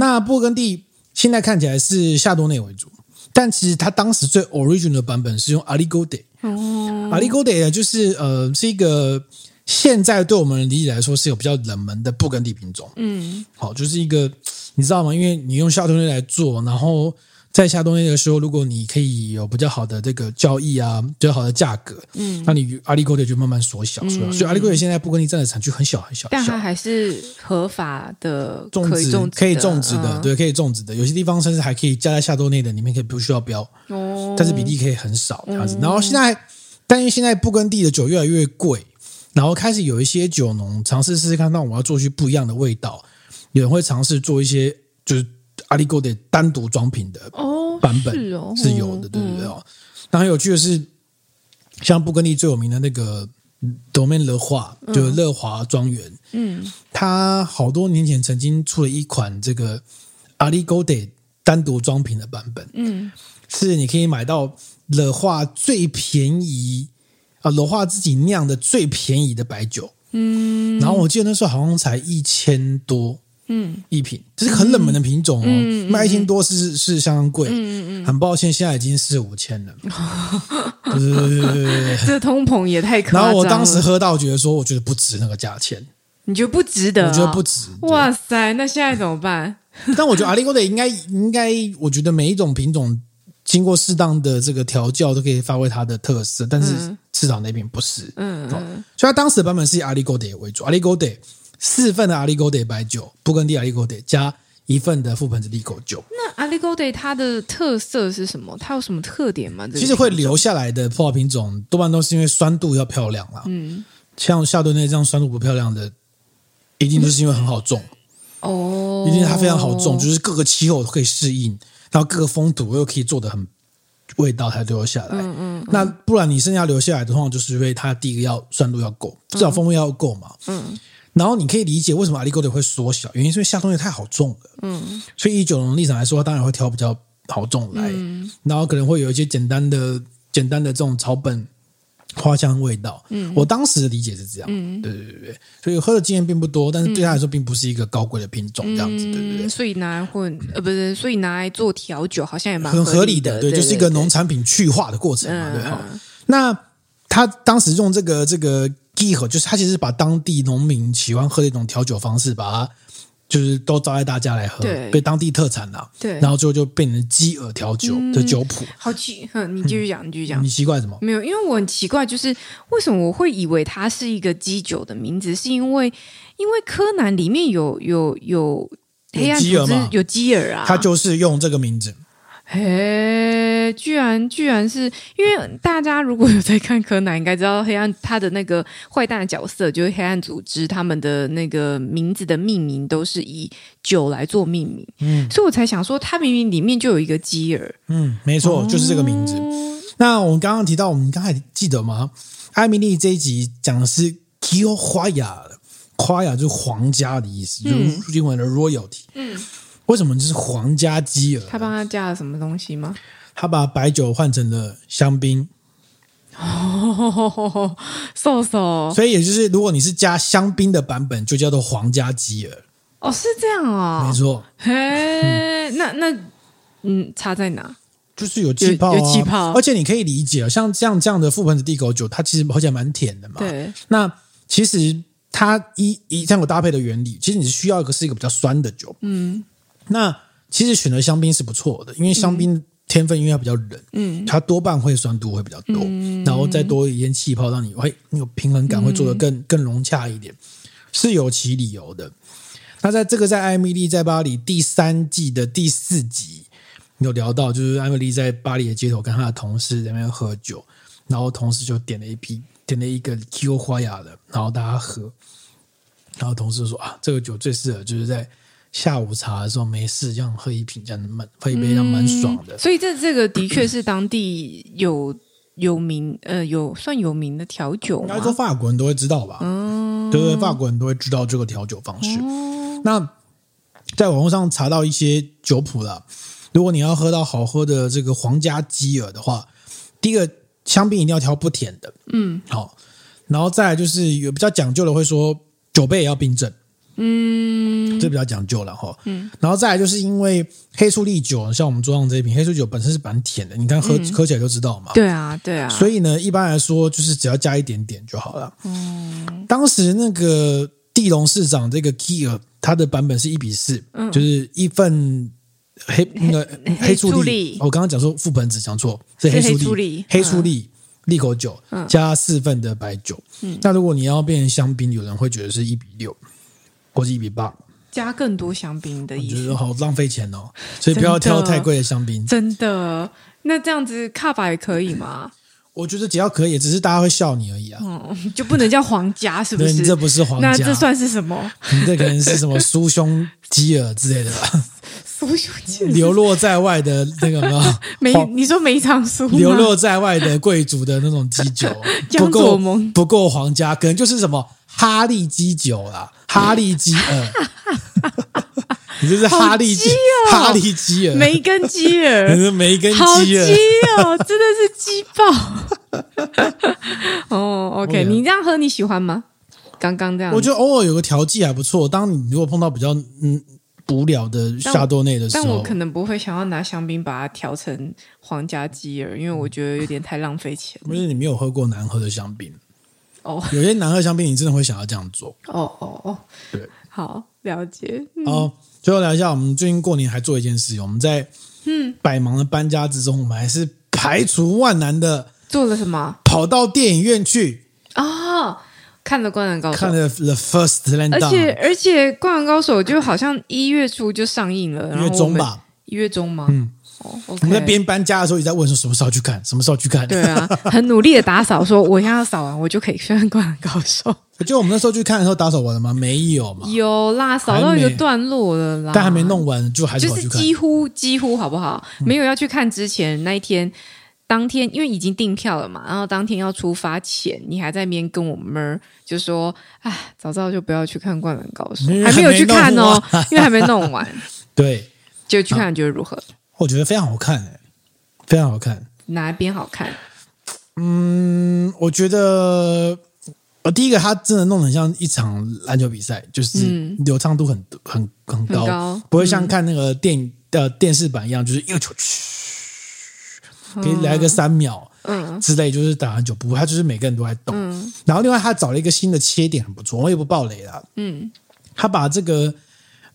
Speaker 1: 那布根地现在看起来是夏多内为主，但其实它当时最 original 的版本是用 Aligode。哦，Aligode 呢，就是呃是一个现在对我们理解来说是有比较冷门的布根地品种。嗯，好，就是一个你知道吗？因为你用夏多内来做，然后。在夏冬天的时候，如果你可以有比较好的这个交易啊，比较好的价格，嗯，那你阿里戈德就慢慢缩小，缩小。嗯、所以阿里戈德现在不根地占的产区很小很小，
Speaker 2: 但它还是合法的
Speaker 1: 种植，可以种植的，对，可以种植的。有些地方甚至还可以加在夏冬内的里面，可以不需要标哦，但是比例可以很少这样子。然后现在，但是现在不根地的酒越来越贵，然后开始有一些酒农尝试试试看，那我要做出不一样的味道。有人会尝试做一些就是。阿里戈德单独装瓶的版本是，哦是有的，对不对？哦？那很有趣的是，像布根利最有名的那个 Domaine Leroy 就是乐华庄园，嗯，他好多年前曾经出了一款这个阿里戈德单独装瓶的版本，嗯，是你可以买到乐华最便宜啊，乐华自己酿的最便宜的白酒，嗯，然后我记得那时候好像才一千多。嗯，一品这是很冷门的品种哦，嗯、卖一千多是是相当贵。嗯嗯，很抱歉，现在已经四五千了。对对对对对，
Speaker 2: 这通膨也太可怕。
Speaker 1: 然后我当时喝到，觉得说，我觉得不值那个价钱。
Speaker 2: 你觉得不值得、哦？
Speaker 1: 我觉得不值。
Speaker 2: 哇塞，那现在怎么办？
Speaker 1: 但我觉得阿里戈德应该应该，我觉得每一种品种经过适当的这个调教，都可以发挥它的特色。但是市场那边不是，嗯嗯，所以它当时的版本是以阿里戈德为主，阿里戈德。四份的阿里勾德白酒，布根地阿里勾德加一份的覆盆子利口酒。
Speaker 2: 那阿里勾德它的特色是什么？它有什么特点吗？
Speaker 1: 其实会留下来的葡萄品种多半都是因为酸度要漂亮啦。嗯，像夏多内这样酸度不漂亮的，一定就是因为很好种。哦，一定它非常好种，就是各个气候都可以适应，然后各个风土又可以做得很味道才留下来。嗯嗯。那不然你剩下留下来的话，就是因为它第一个要酸度要够，至少风味要够嘛。嗯。然后你可以理解为什么阿里戈德会缩小，原因是因为夏冬内太好种了。嗯，所以以酒农立场来说，当然会挑比较好种来，嗯、然后可能会有一些简单的、简单的这种草本花香味道。嗯，我当时的理解是这样。嗯，对对对对，所以喝的经验并不多，但是对他来说并不是一个高贵的品种，这样子，对不对。
Speaker 2: 所以拿来混，呃，不是，所以拿来做调酒，好像也蛮
Speaker 1: 很合理的。对，就是一个农产品去化的过程嘛，对哈。那他当时用这个这个。基喝就是他其实把当地农民喜欢喝的一种调酒方式，把它就是都招待大家来喝，对，被当地特产了，对，然后最后就变成基尔调酒的酒谱。好奇，哼，你继续讲，你继续讲。你奇怪什么？
Speaker 2: 没有，因为我很奇怪，就是为什么我会以为它是一个基酒的名字，是因为因为柯南里面有有有黑暗组织有基尔啊，
Speaker 1: 他就是用这个名字。
Speaker 2: 嘿，居然居然是因为大家如果有在看柯南，应该知道黑暗他的那个坏蛋的角色就是黑暗组织，他们的那个名字的命名都是以酒来做命名，嗯，所以我才想说，他明明里面就有一个基尔，
Speaker 1: 嗯，没错，就是这个名字。哦、那我们刚刚提到，我们刚才记得吗？艾米丽这一集讲的是花雅的，花雅就是皇家的意思，嗯、就是英文的 royalty。嗯，为什么就是皇家基尔？
Speaker 2: 他帮他加了什么东西吗？
Speaker 1: 他把白酒换成了香槟。
Speaker 2: 哦，瘦瘦。
Speaker 1: 所以也就是，如果你是加香槟的版本，就叫做皇家基尔。
Speaker 2: 哦，是这样哦，
Speaker 1: 没错。
Speaker 2: 嘿，嗯、那那嗯，差在哪？
Speaker 1: 就是有气泡、啊，
Speaker 2: 有气泡，
Speaker 1: 而且你可以理解，像这样这样的覆盆子地沟酒，它其实好像蛮甜的嘛。
Speaker 2: 对。
Speaker 1: 那其实它一一这样有搭配的原理，其实你是需要一个是一个比较酸的酒。嗯。那其实选择香槟是不错的，因为香槟天分因为它比较冷，嗯，它多半会酸度会比较多，嗯、然后再多一点气泡，让你会那个平衡感会做得更、嗯、更融洽一点，是有其理由的。那在这个在《艾米丽在巴黎》第三季的第四集。有聊到，就是艾米丽在巴黎的街头跟她的同事在那边喝酒，然后同事就点了一批，点了一个 Q 花雅的，然后大家喝，然后同事说啊，这个酒最适合就是在下午茶的时候没事这样喝一瓶，这样蛮喝一杯这样蛮爽的。
Speaker 2: 嗯、所以这这个的确是当地有有名呃有算有名的调酒，应该
Speaker 1: 说法国人都会知道吧？嗯，对对，法国人都会知道这个调酒方式。嗯、那在网络上查到一些酒谱了。如果你要喝到好喝的这个皇家基尔的话，第一个香槟一定要挑不甜的，嗯，好，然后再来就是有比较讲究的，会说酒杯也要冰镇，嗯，这比较讲究了哈，嗯，然后再来就是因为黑醋栗酒，像我们桌上这一瓶黑醋酒本身是蛮甜的，你看喝、嗯、喝起来就知道嘛，
Speaker 2: 对啊，对啊，
Speaker 1: 所以呢，一般来说就是只要加一点点就好了，嗯，当时那个地龙市长这个基尔他的版本是一比四，嗯，就是一份。黑那个黑醋栗，我刚刚讲说覆盆子讲错，是黑醋栗，黑醋栗利口酒加四份的白酒。嗯。那如果你要变成香槟，有人会觉得是一比六，或是一比八，
Speaker 2: 加更多香槟的意思。我觉得
Speaker 1: 好浪费钱哦，所以不要挑太贵的香槟。
Speaker 2: 真的？那这样子卡巴也可以吗？
Speaker 1: 我觉得只要可以，只是大家会笑你而已啊。
Speaker 2: 嗯，就不能叫皇家是不是？
Speaker 1: 你这不是皇家，
Speaker 2: 那这算是什么？
Speaker 1: 你这可能是什么苏兄基尔之类的吧？流落在外的那个吗？
Speaker 2: 梅，你说梅长苏？
Speaker 1: 流落在外的贵族的那种基酒，不够不够皇家，可能就是什么哈利基酒啦，哈利基尔，你这是哈利基，哈利基尔，
Speaker 2: 梅根基尔，
Speaker 1: 你是梅根基
Speaker 2: 尔，真的是鸡爆。哦，OK，你这样喝你喜欢吗？刚刚这样，
Speaker 1: 我觉得偶尔有个调剂还不错。当你如果碰到比较嗯。无聊的夏多内的时候，
Speaker 2: 但我可能不会想要拿香槟把它调成皇家基尔，因为我觉得有点太浪费钱。
Speaker 1: 不是你没有喝过难喝的香槟哦，有些男二香槟你真的会想要这样做
Speaker 2: 哦哦哦，
Speaker 1: 对，
Speaker 2: 好了解。
Speaker 1: 哦、嗯，最后聊一下，我们最近过年还做一件事情，我们在嗯百忙的搬家之中，我们还是排除万难的
Speaker 2: 做了什么？
Speaker 1: 跑到电影院去啊。
Speaker 2: 哦看了《灌篮高手》，
Speaker 1: 看了《The First Slam Dunk》，
Speaker 2: 而且而且《灌篮高手》就好像一月初就上映了，
Speaker 1: 一月中吧？
Speaker 2: 一月中吗？
Speaker 1: 嗯，哦 okay、我们在边搬家的时候一直在问说什么时候去看，什么时候去看？
Speaker 2: 对啊，很努力的打扫，说我要扫完，我就可以去看《灌篮高手》。
Speaker 1: 就我们那时候去看的时候，打扫完了吗？没有嘛？
Speaker 2: 有啦，扫到一个段落了啦，
Speaker 1: 但还没弄完，就还是
Speaker 2: 就是几乎几乎好不好？没有要去看之前那一天。当天因为已经订票了嘛，然后当天要出发前，你还在那边跟我们就说：“哎，早知道就不要去看《灌篮高手》，还没有去看哦，因为还没弄完。”
Speaker 1: 对，
Speaker 2: 就去看，觉得如何？
Speaker 1: 我觉得非常好看，哎，非常好看。
Speaker 2: 哪一边好看？
Speaker 1: 嗯，我觉得，呃，第一个，他真的弄得很像一场篮球比赛，就是流畅度很很很高，很高，不会像看那个电影的电视版一样，就是一个球去。给你来个三秒，嗯，之类，就是打很久不，他就是每个人都在动。嗯，然后另外他找了一个新的切点，很不错，我也不爆雷了。嗯，他把这个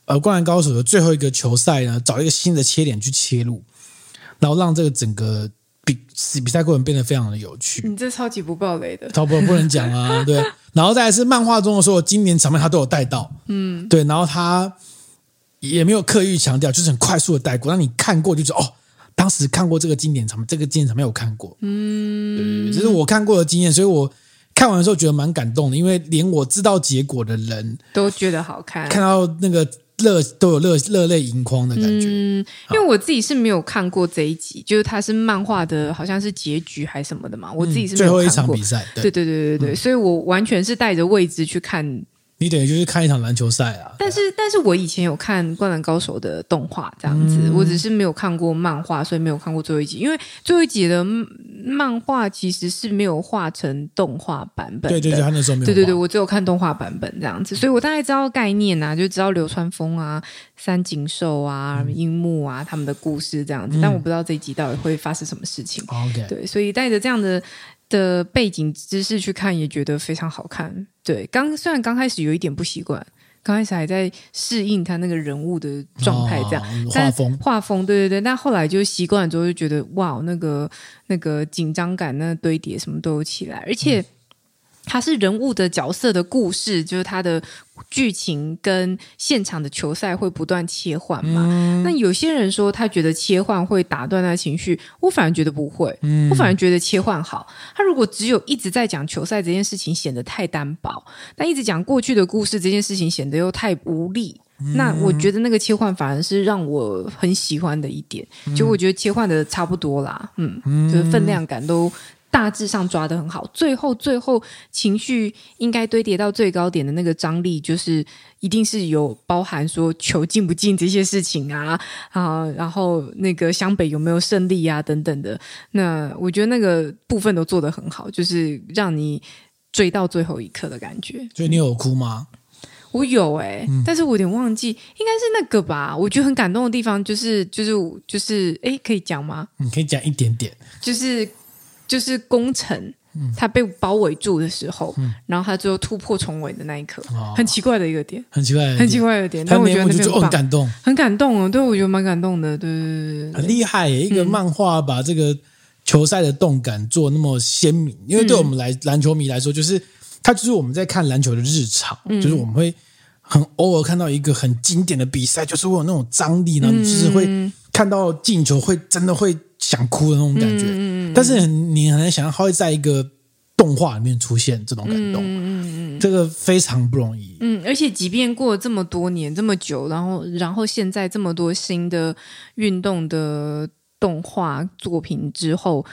Speaker 1: 呃《灌篮高手》的最后一个球赛呢，找一个新的切点去切入，然后让这个整个比比赛过程变得非常的有趣。
Speaker 2: 你这超级不暴雷的，
Speaker 1: 超不不能讲啊，对。然后再来是漫画中的所有经典场面，他都有带到。嗯，对。然后他也没有刻意强调，就是很快速的带过，让你看过就是哦。当时看过这个经典场面，这个经典场面没有看过，嗯，这是我看过的经验，所以我看完的时候觉得蛮感动的，因为连我知道结果的人
Speaker 2: 都觉得好看，
Speaker 1: 看到那个热都有热热泪盈眶的感觉。
Speaker 2: 嗯，因为我自己是没有看过这一集，就是它是漫画的，好像是结局还是什么的嘛。我自己是没有看过、
Speaker 1: 嗯、最后一场比赛，对
Speaker 2: 对对对对对，嗯、所以我完全是带着未知去看。
Speaker 1: 你等于就是看一场篮球赛啊！
Speaker 2: 但是，但是我以前有看《灌篮高手》的动画，这样子，嗯、我只是没有看过漫画，所以没有看过最后一集。因为最后一集的漫画其实是没有画成动画版本的。
Speaker 1: 对对对，他那时候没有。
Speaker 2: 对对对，我只有看动画版本这样子，所以我大概知道概念啊，就知道流川枫啊、三井寿啊、樱木啊他们的故事这样子，嗯、但我不知道这一集到底会发生什么事情。
Speaker 1: OK，
Speaker 2: 对，所以带着这样的。的背景知识去看也觉得非常好看，对。刚虽然刚开始有一点不习惯，刚开始还在适应他那个人物的状态，这样、哦、画风画风，对对对。但后来就习惯了之后，就觉得哇，那个那个紧张感、那个堆叠什么都有起来，而且。嗯它是人物的角色的故事，就是它的剧情跟现场的球赛会不断切换嘛。嗯、那有些人说他觉得切换会打断他的情绪，我反而觉得不会，嗯、我反而觉得切换好。他如果只有一直在讲球赛这件事情，显得太单薄；但一直讲过去的故事这件事情，显得又太无力。嗯、那我觉得那个切换反而是让我很喜欢的一点。嗯、就我觉得切换的差不多啦，嗯，嗯就是分量感都。大致上抓得很好，最后最后情绪应该堆叠到最高点的那个张力，就是一定是有包含说球进不进这些事情啊啊，然后那个湘北有没有胜利啊等等的。那我觉得那个部分都做得很好，就是让你追到最后一刻的感觉。
Speaker 1: 所以你有哭吗？
Speaker 2: 我有哎、欸，嗯、但是我有点忘记，应该是那个吧。我觉得很感动的地方就是就是就是，哎，可以讲吗？
Speaker 1: 你可以讲一点点，
Speaker 2: 就是。就是攻城，他被包围住的时候，嗯、然后他最后突破重围的那一刻，哦、很奇怪的一个点，
Speaker 1: 很奇怪，
Speaker 2: 很奇怪的点。但我觉得那边
Speaker 1: 很感动，
Speaker 2: 很感动哦。对，我觉得蛮感动的。对对对对，
Speaker 1: 很厉害耶！一个漫画把这个球赛的动感做那么鲜明，嗯、因为对我们来篮球迷来说，就是它就是我们在看篮球的日常，嗯、就是我们会很偶尔看到一个很经典的比赛，就是会有那种张力呢，就是会看到进球会真的会。想哭的那种感觉，嗯、但是你很难想象他会在一个动画里面出现这种感动，嗯、这个非常不容易。
Speaker 2: 嗯，而且即便过了这么多年这么久，然后然后现在这么多新的运动的动画作品之后，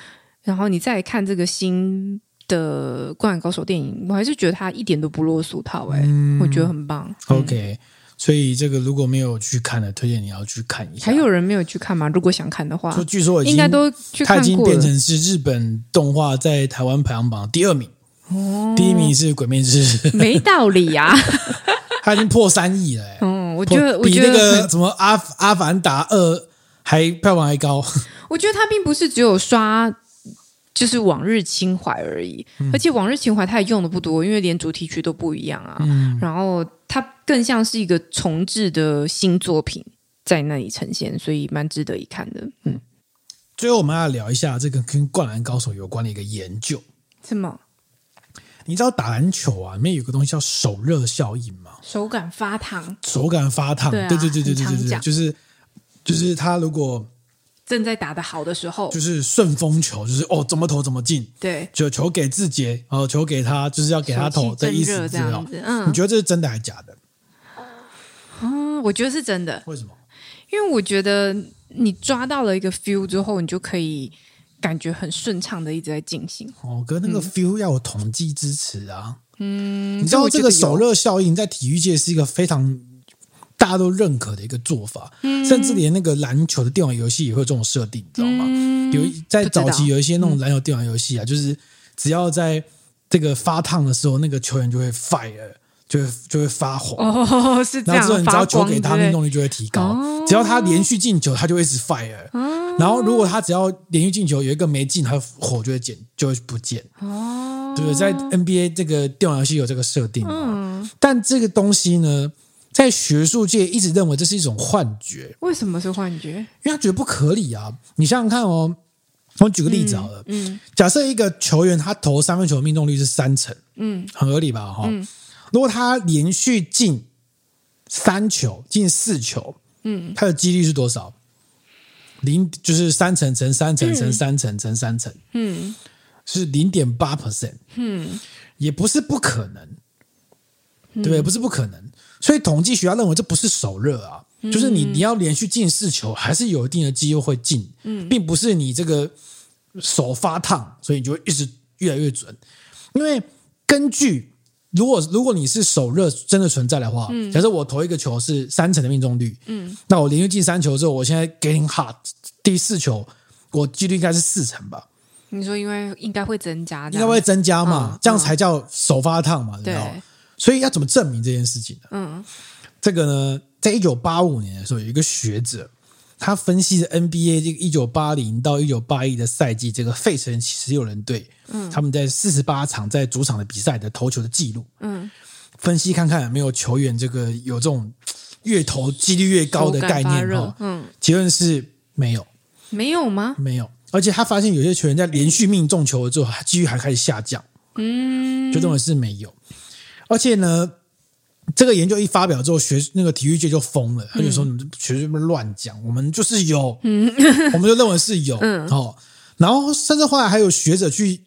Speaker 2: 然后你再看这个新的《灌篮高手》电影，我还是觉得他一点都不落俗套，哎、嗯，我觉得很棒。
Speaker 1: OK。所以这个如果没有去看的，推荐你要去看一下。
Speaker 2: 还有人没有去看吗？如果想看的话，
Speaker 1: 说据说
Speaker 2: 应该都去看过。它已经变成是日本动画在台湾排行榜第二名，哦，第一名是《鬼灭之刃》。没道理呀，
Speaker 1: 它已经破三亿了。
Speaker 2: 嗯，我觉得
Speaker 1: 比那个什么《阿阿凡达二》还票房还高。
Speaker 2: 我觉得它并不是只有刷。就是往日情怀而已，嗯、而且往日情怀它也用的不多，因为连主题曲都不一样啊。嗯、然后它更像是一个重置的新作品在那里呈现，所以蛮值得一看的。嗯，
Speaker 1: 最后我们要聊一下这个跟《灌篮高手》有关的一个研究。
Speaker 2: 什么？
Speaker 1: 你知道打篮球啊，里面有个东西叫手热效应吗？
Speaker 2: 手感发烫，
Speaker 1: 手感发烫，对，啊、对对对对对对对，就是就是他如果。
Speaker 2: 正在打的好的时候，
Speaker 1: 就是顺风球，就是哦，怎么投怎么进。
Speaker 2: 对，
Speaker 1: 就球给志杰，然后球给他，就是要给他投的意思，这样子。嗯，你觉得这是真的还是假的？
Speaker 2: 嗯，我觉得是真的。
Speaker 1: 为什么？
Speaker 2: 因为我觉得你抓到了一个 feel 之后，你就可以感觉很顺畅的一直在进行。
Speaker 1: 哦，哥那个 feel 要有统计支持啊。嗯，你知道这个首热效应在体育界是一个非常。大家都认可的一个做法，嗯、甚至连那个篮球的电玩游戏也会有这种设定，你知道吗？嗯、有在早期有一些那种篮球电玩游戏啊，嗯、就是只要在这个发烫的时候，那个球员就会 fire，就会就会发红。
Speaker 2: 哦，是这样。
Speaker 1: 然后之后你只要球给他，命中率就会提高。哦、只要他连续进球，他就会一直 fire。哦、然后如果他只要连续进球有一个没进，他火就会减，就会不见。哦，对不对？在 NBA 这个电玩游戏有这个设定。嗯，但这个东西呢？在学术界一直认为这是一种幻觉。为
Speaker 2: 什么是幻觉？
Speaker 1: 因为他觉得不合理啊！你想想看哦，我举个例子好了，嗯，嗯假设一个球员他投三分球的命中率是三成，嗯，很合理吧？哈、嗯，如果他连续进三球，进四球，嗯，他的几率是多少？零就是三成乘三成乘三成乘三成，嗯，是零点八 percent，嗯，也不是不可能，对不对？不是不可能。所以统计学家认为这不是手热啊，就是你你要连续进四球，还是有一定的机会会进，嗯，并不是你这个手发烫，所以你就会一直越来越准。因为根据如果如果你是手热真的存在的话，假设我投一个球是三成的命中率，嗯，那我连续进三球之后，我现在 getting hot 第四球，我几率应该是四成吧？
Speaker 2: 你说因为应该会增加，
Speaker 1: 应该会增加嘛？这样才叫手发烫嘛？对。所以要怎么证明这件事情呢？嗯，这个呢，在一九八五年的时候，有一个学者，他分析了 NBA 这个一九八零到一九八一的赛季，这个费城七十六人队，嗯，他们在四十八场在主场的比赛的投球的记录，嗯，分析看看有没有球员这个有这种越投几率越高的概念哈，嗯，结论是没有，
Speaker 2: 没有吗？
Speaker 1: 没有，而且他发现有些球员在连续命中球了之后，几率还开始下降，嗯，就认为是没有。而且呢，这个研究一发表之后，学那个体育界就疯了。他就说：“你们学生们乱讲，我们就是有，嗯、我们就认为是有。嗯”哦，然后甚至后来还有学者去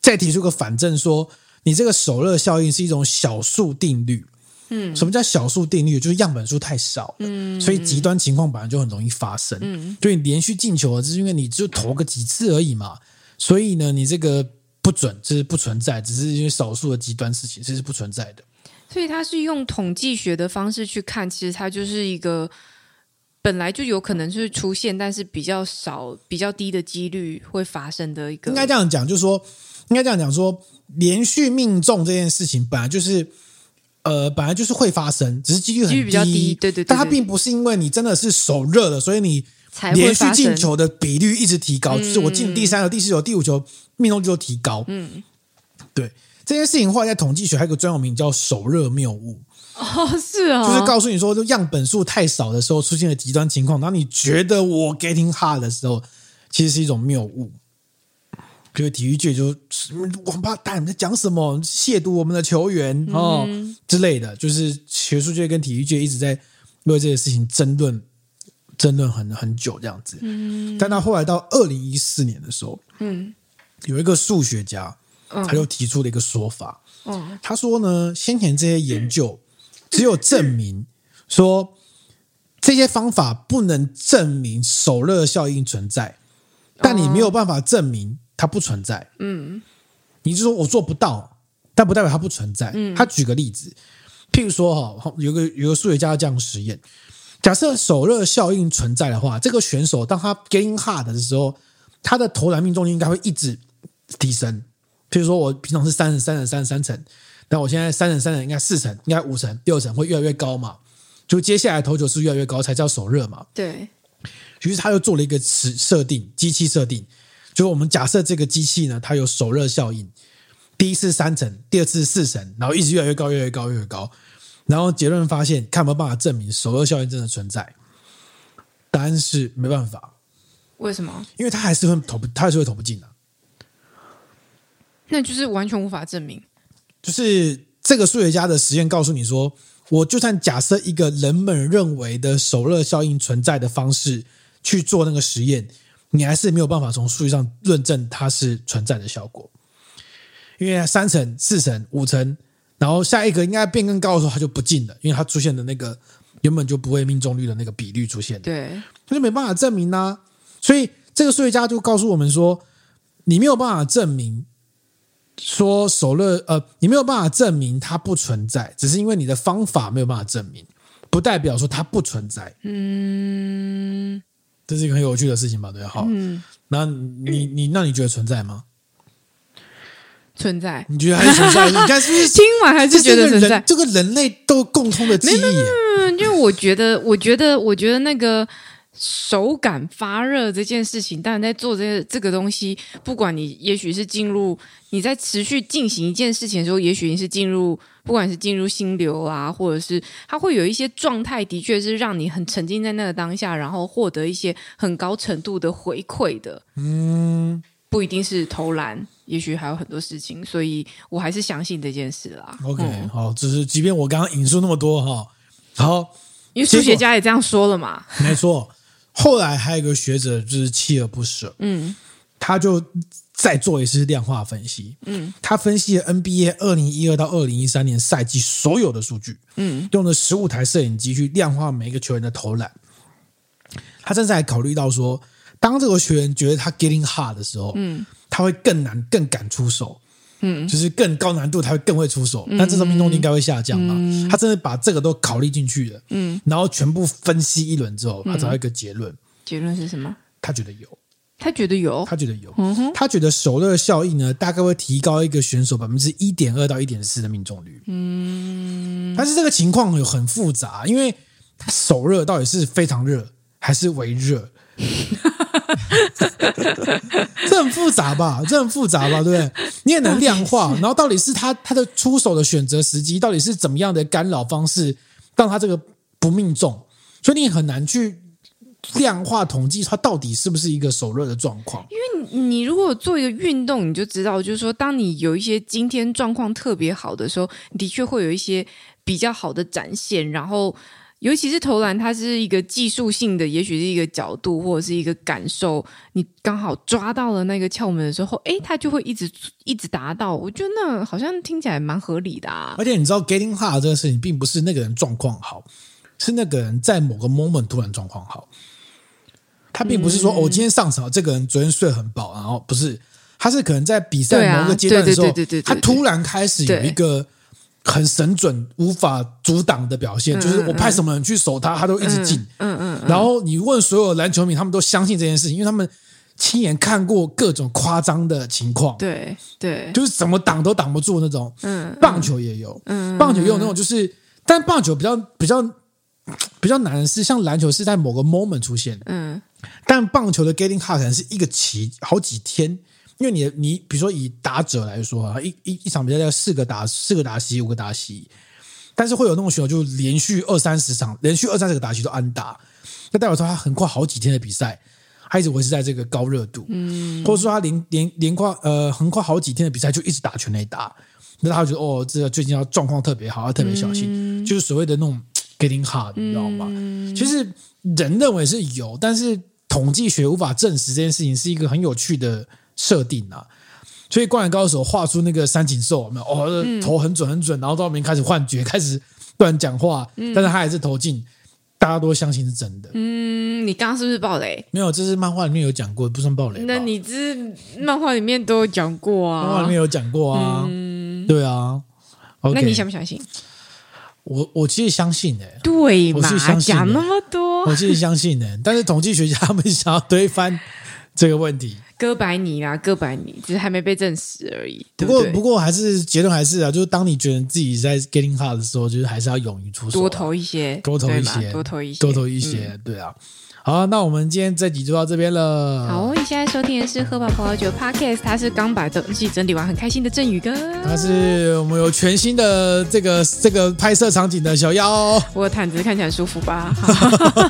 Speaker 1: 再提出个反证，说你这个首热效应是一种小数定律。嗯，什么叫小数定律？就是样本数太少，嗯，所以极端情况本来就很容易发生。嗯，所以连续进球，只是因为你就投个几次而已嘛。所以呢，你这个。不准，这是不存在，只是因为少数的极端事情，这是不存在的。
Speaker 2: 所以他是用统计学的方式去看，其实它就是一个本来就有可能是出现，但是比较少、比较低的几率会发生的一个。
Speaker 1: 应该这样讲，就是说，应该这样讲说，连续命中这件事情本来就是，呃，本来就是会发生，只是几率很低，
Speaker 2: 比较低，对对，对对。
Speaker 1: 但它并不是因为你真的是手热了，所以你。连续进球的比率一直提高，就是我进第三球、第四球、第五球命中率都提高。嗯，对这件事情，后来在统计学还有个专有名叫“手热谬误”。
Speaker 2: 哦，是啊，
Speaker 1: 就是告诉你说，就样本数太少的时候出现了极端情况，然后你觉得我 getting hard 的时候，其实是一种谬误。比如体育界就王八蛋在讲什么亵渎我们的球员哦之类的，就是学术界跟体育界一直在为这个事情争论。争论很很久这样子，嗯，但他后来到二零一四年的时候，嗯，有一个数学家，他就提出了一个说法，嗯，他说呢，先前这些研究只有证明说这些方法不能证明手热效应存在，但你没有办法证明它不存在，嗯，你就说我做不到，但不代表它不存在。他举个例子，譬如说哈，有个有个数学家这样实验。假设手热效应存在的话，这个选手当他 getting hot 的时候，他的投篮命中率应该会一直提升。譬如说，我平常是三成、三成、三三成，那我现在三成、三成应该四成，应该五成、六成会越来越高嘛？就接下来投球是越来越高才叫手热嘛？
Speaker 2: 对。
Speaker 1: 于是他又做了一个设设定，机器设定，就是我们假设这个机器呢，它有手热效应，第一次三成，第二次四成，然后一直越来越高，越来越高，越来越高。然后结论发现，看有没有办法证明首热效应真的存在？答案是没办法。
Speaker 2: 为什么？
Speaker 1: 因为他还是会投不，他还是会投不进的。
Speaker 2: 那就是完全无法证明。
Speaker 1: 就是这个数学家的实验告诉你说，我就算假设一个人们认为的首热效应存在的方式去做那个实验，你还是没有办法从数据上论证它是存在的效果。因为三成、四成、五成。然后下一个应该变更高的时候，它就不进了，因为它出现的那个原本就不会命中率的那个比率出现，
Speaker 2: 对，
Speaker 1: 他就没办法证明呐。所以这个数学家就告诉我们说，你没有办法证明说首勒，呃，你没有办法证明它不存在，只是因为你的方法没有办法证明，不代表说它不存在。嗯，这是一个很有趣的事情吧？对，好，嗯，那你你那你觉得存在吗？
Speaker 2: 存在，
Speaker 1: 你觉得还是存在？你看是不是
Speaker 2: 听完还是觉得存在？
Speaker 1: 这个人类都共通的记忆。
Speaker 2: 嗯，因为我觉得，我觉得，我觉得那个手感发热这件事情，当然在做这个这个东西，不管你也许是进入你在持续进行一件事情的时候，也许你是进入，不管是进入心流啊，或者是它会有一些状态，的确是让你很沉浸在那个当下，然后获得一些很高程度的回馈的。嗯。不一定是投篮，也许还有很多事情，所以我还是相信这件事啦。
Speaker 1: OK，、嗯、好，只是即便我刚刚引述那么多哈，好，
Speaker 2: 因为数学家也这样说了嘛。
Speaker 1: 没错，后来还有一个学者就是锲而不舍，嗯，他就再做一次量化分析。嗯，他分析了 NBA 二零一二到二零一三年赛季所有的数据。嗯，用了十五台摄影机去量化每一个球员的投篮。他甚至还考虑到说，当这个球员觉得他 getting hard 的时候，嗯，他会更难、更敢出手。嗯，就是更高难度，他会更会出手，但这时候命中率应该会下降嘛？嗯、他真的把这个都考虑进去了。嗯，然后全部分析一轮之后，他找到一个结论。
Speaker 2: 结论是什么？
Speaker 1: 他觉得有。
Speaker 2: 他觉得有，
Speaker 1: 他觉得有，他觉得手热效应呢，大概会提高一个选手百分之一点二到一点四的命中率，嗯，但是这个情况有很复杂，因为他手热到底是非常热还是微热，这很复杂吧？这很复杂吧？对不对？你也能量化，然后到底是他他的出手的选择时机，到底是怎么样的干扰方式让他这个不命中，所以你很难去。量化统计，他到底是不是一个手热的状况？
Speaker 2: 因为你如果做一个运动，你就知道，就是说，当你有一些今天状况特别好的时候，的确会有一些比较好的展现。然后，尤其是投篮，它是一个技术性的，也许是一个角度或者是一个感受，你刚好抓到了那个窍门的时候，诶，它就会一直一直达到。我觉得那好像听起来蛮合理的啊。
Speaker 1: 而且你知道，getting hard 这个事情，并不是那个人状况好，是那个人在某个 moment 突然状况好。他并不是说，我、嗯哦、今天上场，这个人昨天睡很饱，然后不是，他是可能在比赛某个阶段的时候，他突然开始有一个很神准、无法阻挡的表现，就是我派什么人去守他，他都一直进。嗯嗯。然后你问所有篮球迷，他们都相信这件事情，因为他们亲眼看过各种夸张的情况。
Speaker 2: 对对，
Speaker 1: 就是怎么挡都挡不住那种。嗯。棒球也有，嗯，棒球也有那种，就是，但棒球比较比较比较难的是，像篮球是在某个 moment 出现。嗯。但棒球的 getting hard 可能是一个期好几天，因为你你比如说以打者来说啊，一一一场比赛要四个打四个打席五个打席，但是会有那种选手就连续二三十场连续二三十个打席都安打，那代表说他横跨好几天的比赛，他一直维持在这个高热度，嗯，或者说他连连连跨呃横跨好几天的比赛就一直打全垒打，那他觉得哦，这个最近要状况特别好，要特别小心，嗯、就是所谓的那种 getting hard，你知道吗？嗯、其实人认为是有，但是。统计学无法证实这件事情是一个很有趣的设定啊，所以灌篮高手画出那个三井寿，有没有哦，投很准很准，然后到后面开始幻觉，开始乱讲话，但是他还是投进，大家都相信是真的。
Speaker 2: 嗯，你刚刚是不是暴雷？
Speaker 1: 没有，这是漫画里面有讲过，不算暴雷。
Speaker 2: 那你这漫画里面都有讲过啊？
Speaker 1: 漫画里面有讲过啊？嗯，对啊。Okay，
Speaker 2: 那你相不相信？
Speaker 1: 我我其实相信诶、欸，
Speaker 2: 对嘛？讲那么多，
Speaker 1: 我其实相信的、欸，但是统计学家他们想要推翻这个问题，
Speaker 2: 哥白尼啦，哥白尼，只是还没被证实而已。
Speaker 1: 不过不过还是结论还是啊，就是当你觉得自己在 getting hard 的时候，就是还是要勇于出手，
Speaker 2: 多投一些，
Speaker 1: 多投一些，
Speaker 2: 多投一些，
Speaker 1: 多投一些，嗯、对啊。好，那我们今天这集就到这边了。
Speaker 2: 好，你现在收听的是喝饱葡萄酒 Podcast，他是刚把东西整理完很开心的振宇哥，
Speaker 1: 他是我们有全新的这个这个拍摄场景的小妖。
Speaker 2: 我的毯子看起来舒服吧？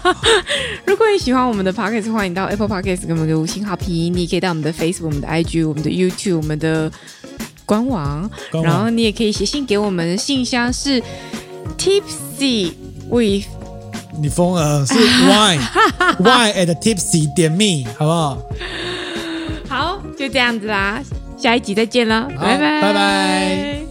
Speaker 2: 如果你喜欢我们的 Podcast，欢迎到 Apple Podcast 给我们个五星好评。你也可以到我们的 Facebook、我们的 IG、我们的 YouTube、我们的官网，官网然后你也可以写信给我们，信箱是 Tipsy with。
Speaker 1: 你疯了？是 wine wine at tipsy 点 me 好不好？
Speaker 2: 好，就这样子啦，下一集再见了，拜拜，
Speaker 1: 拜拜。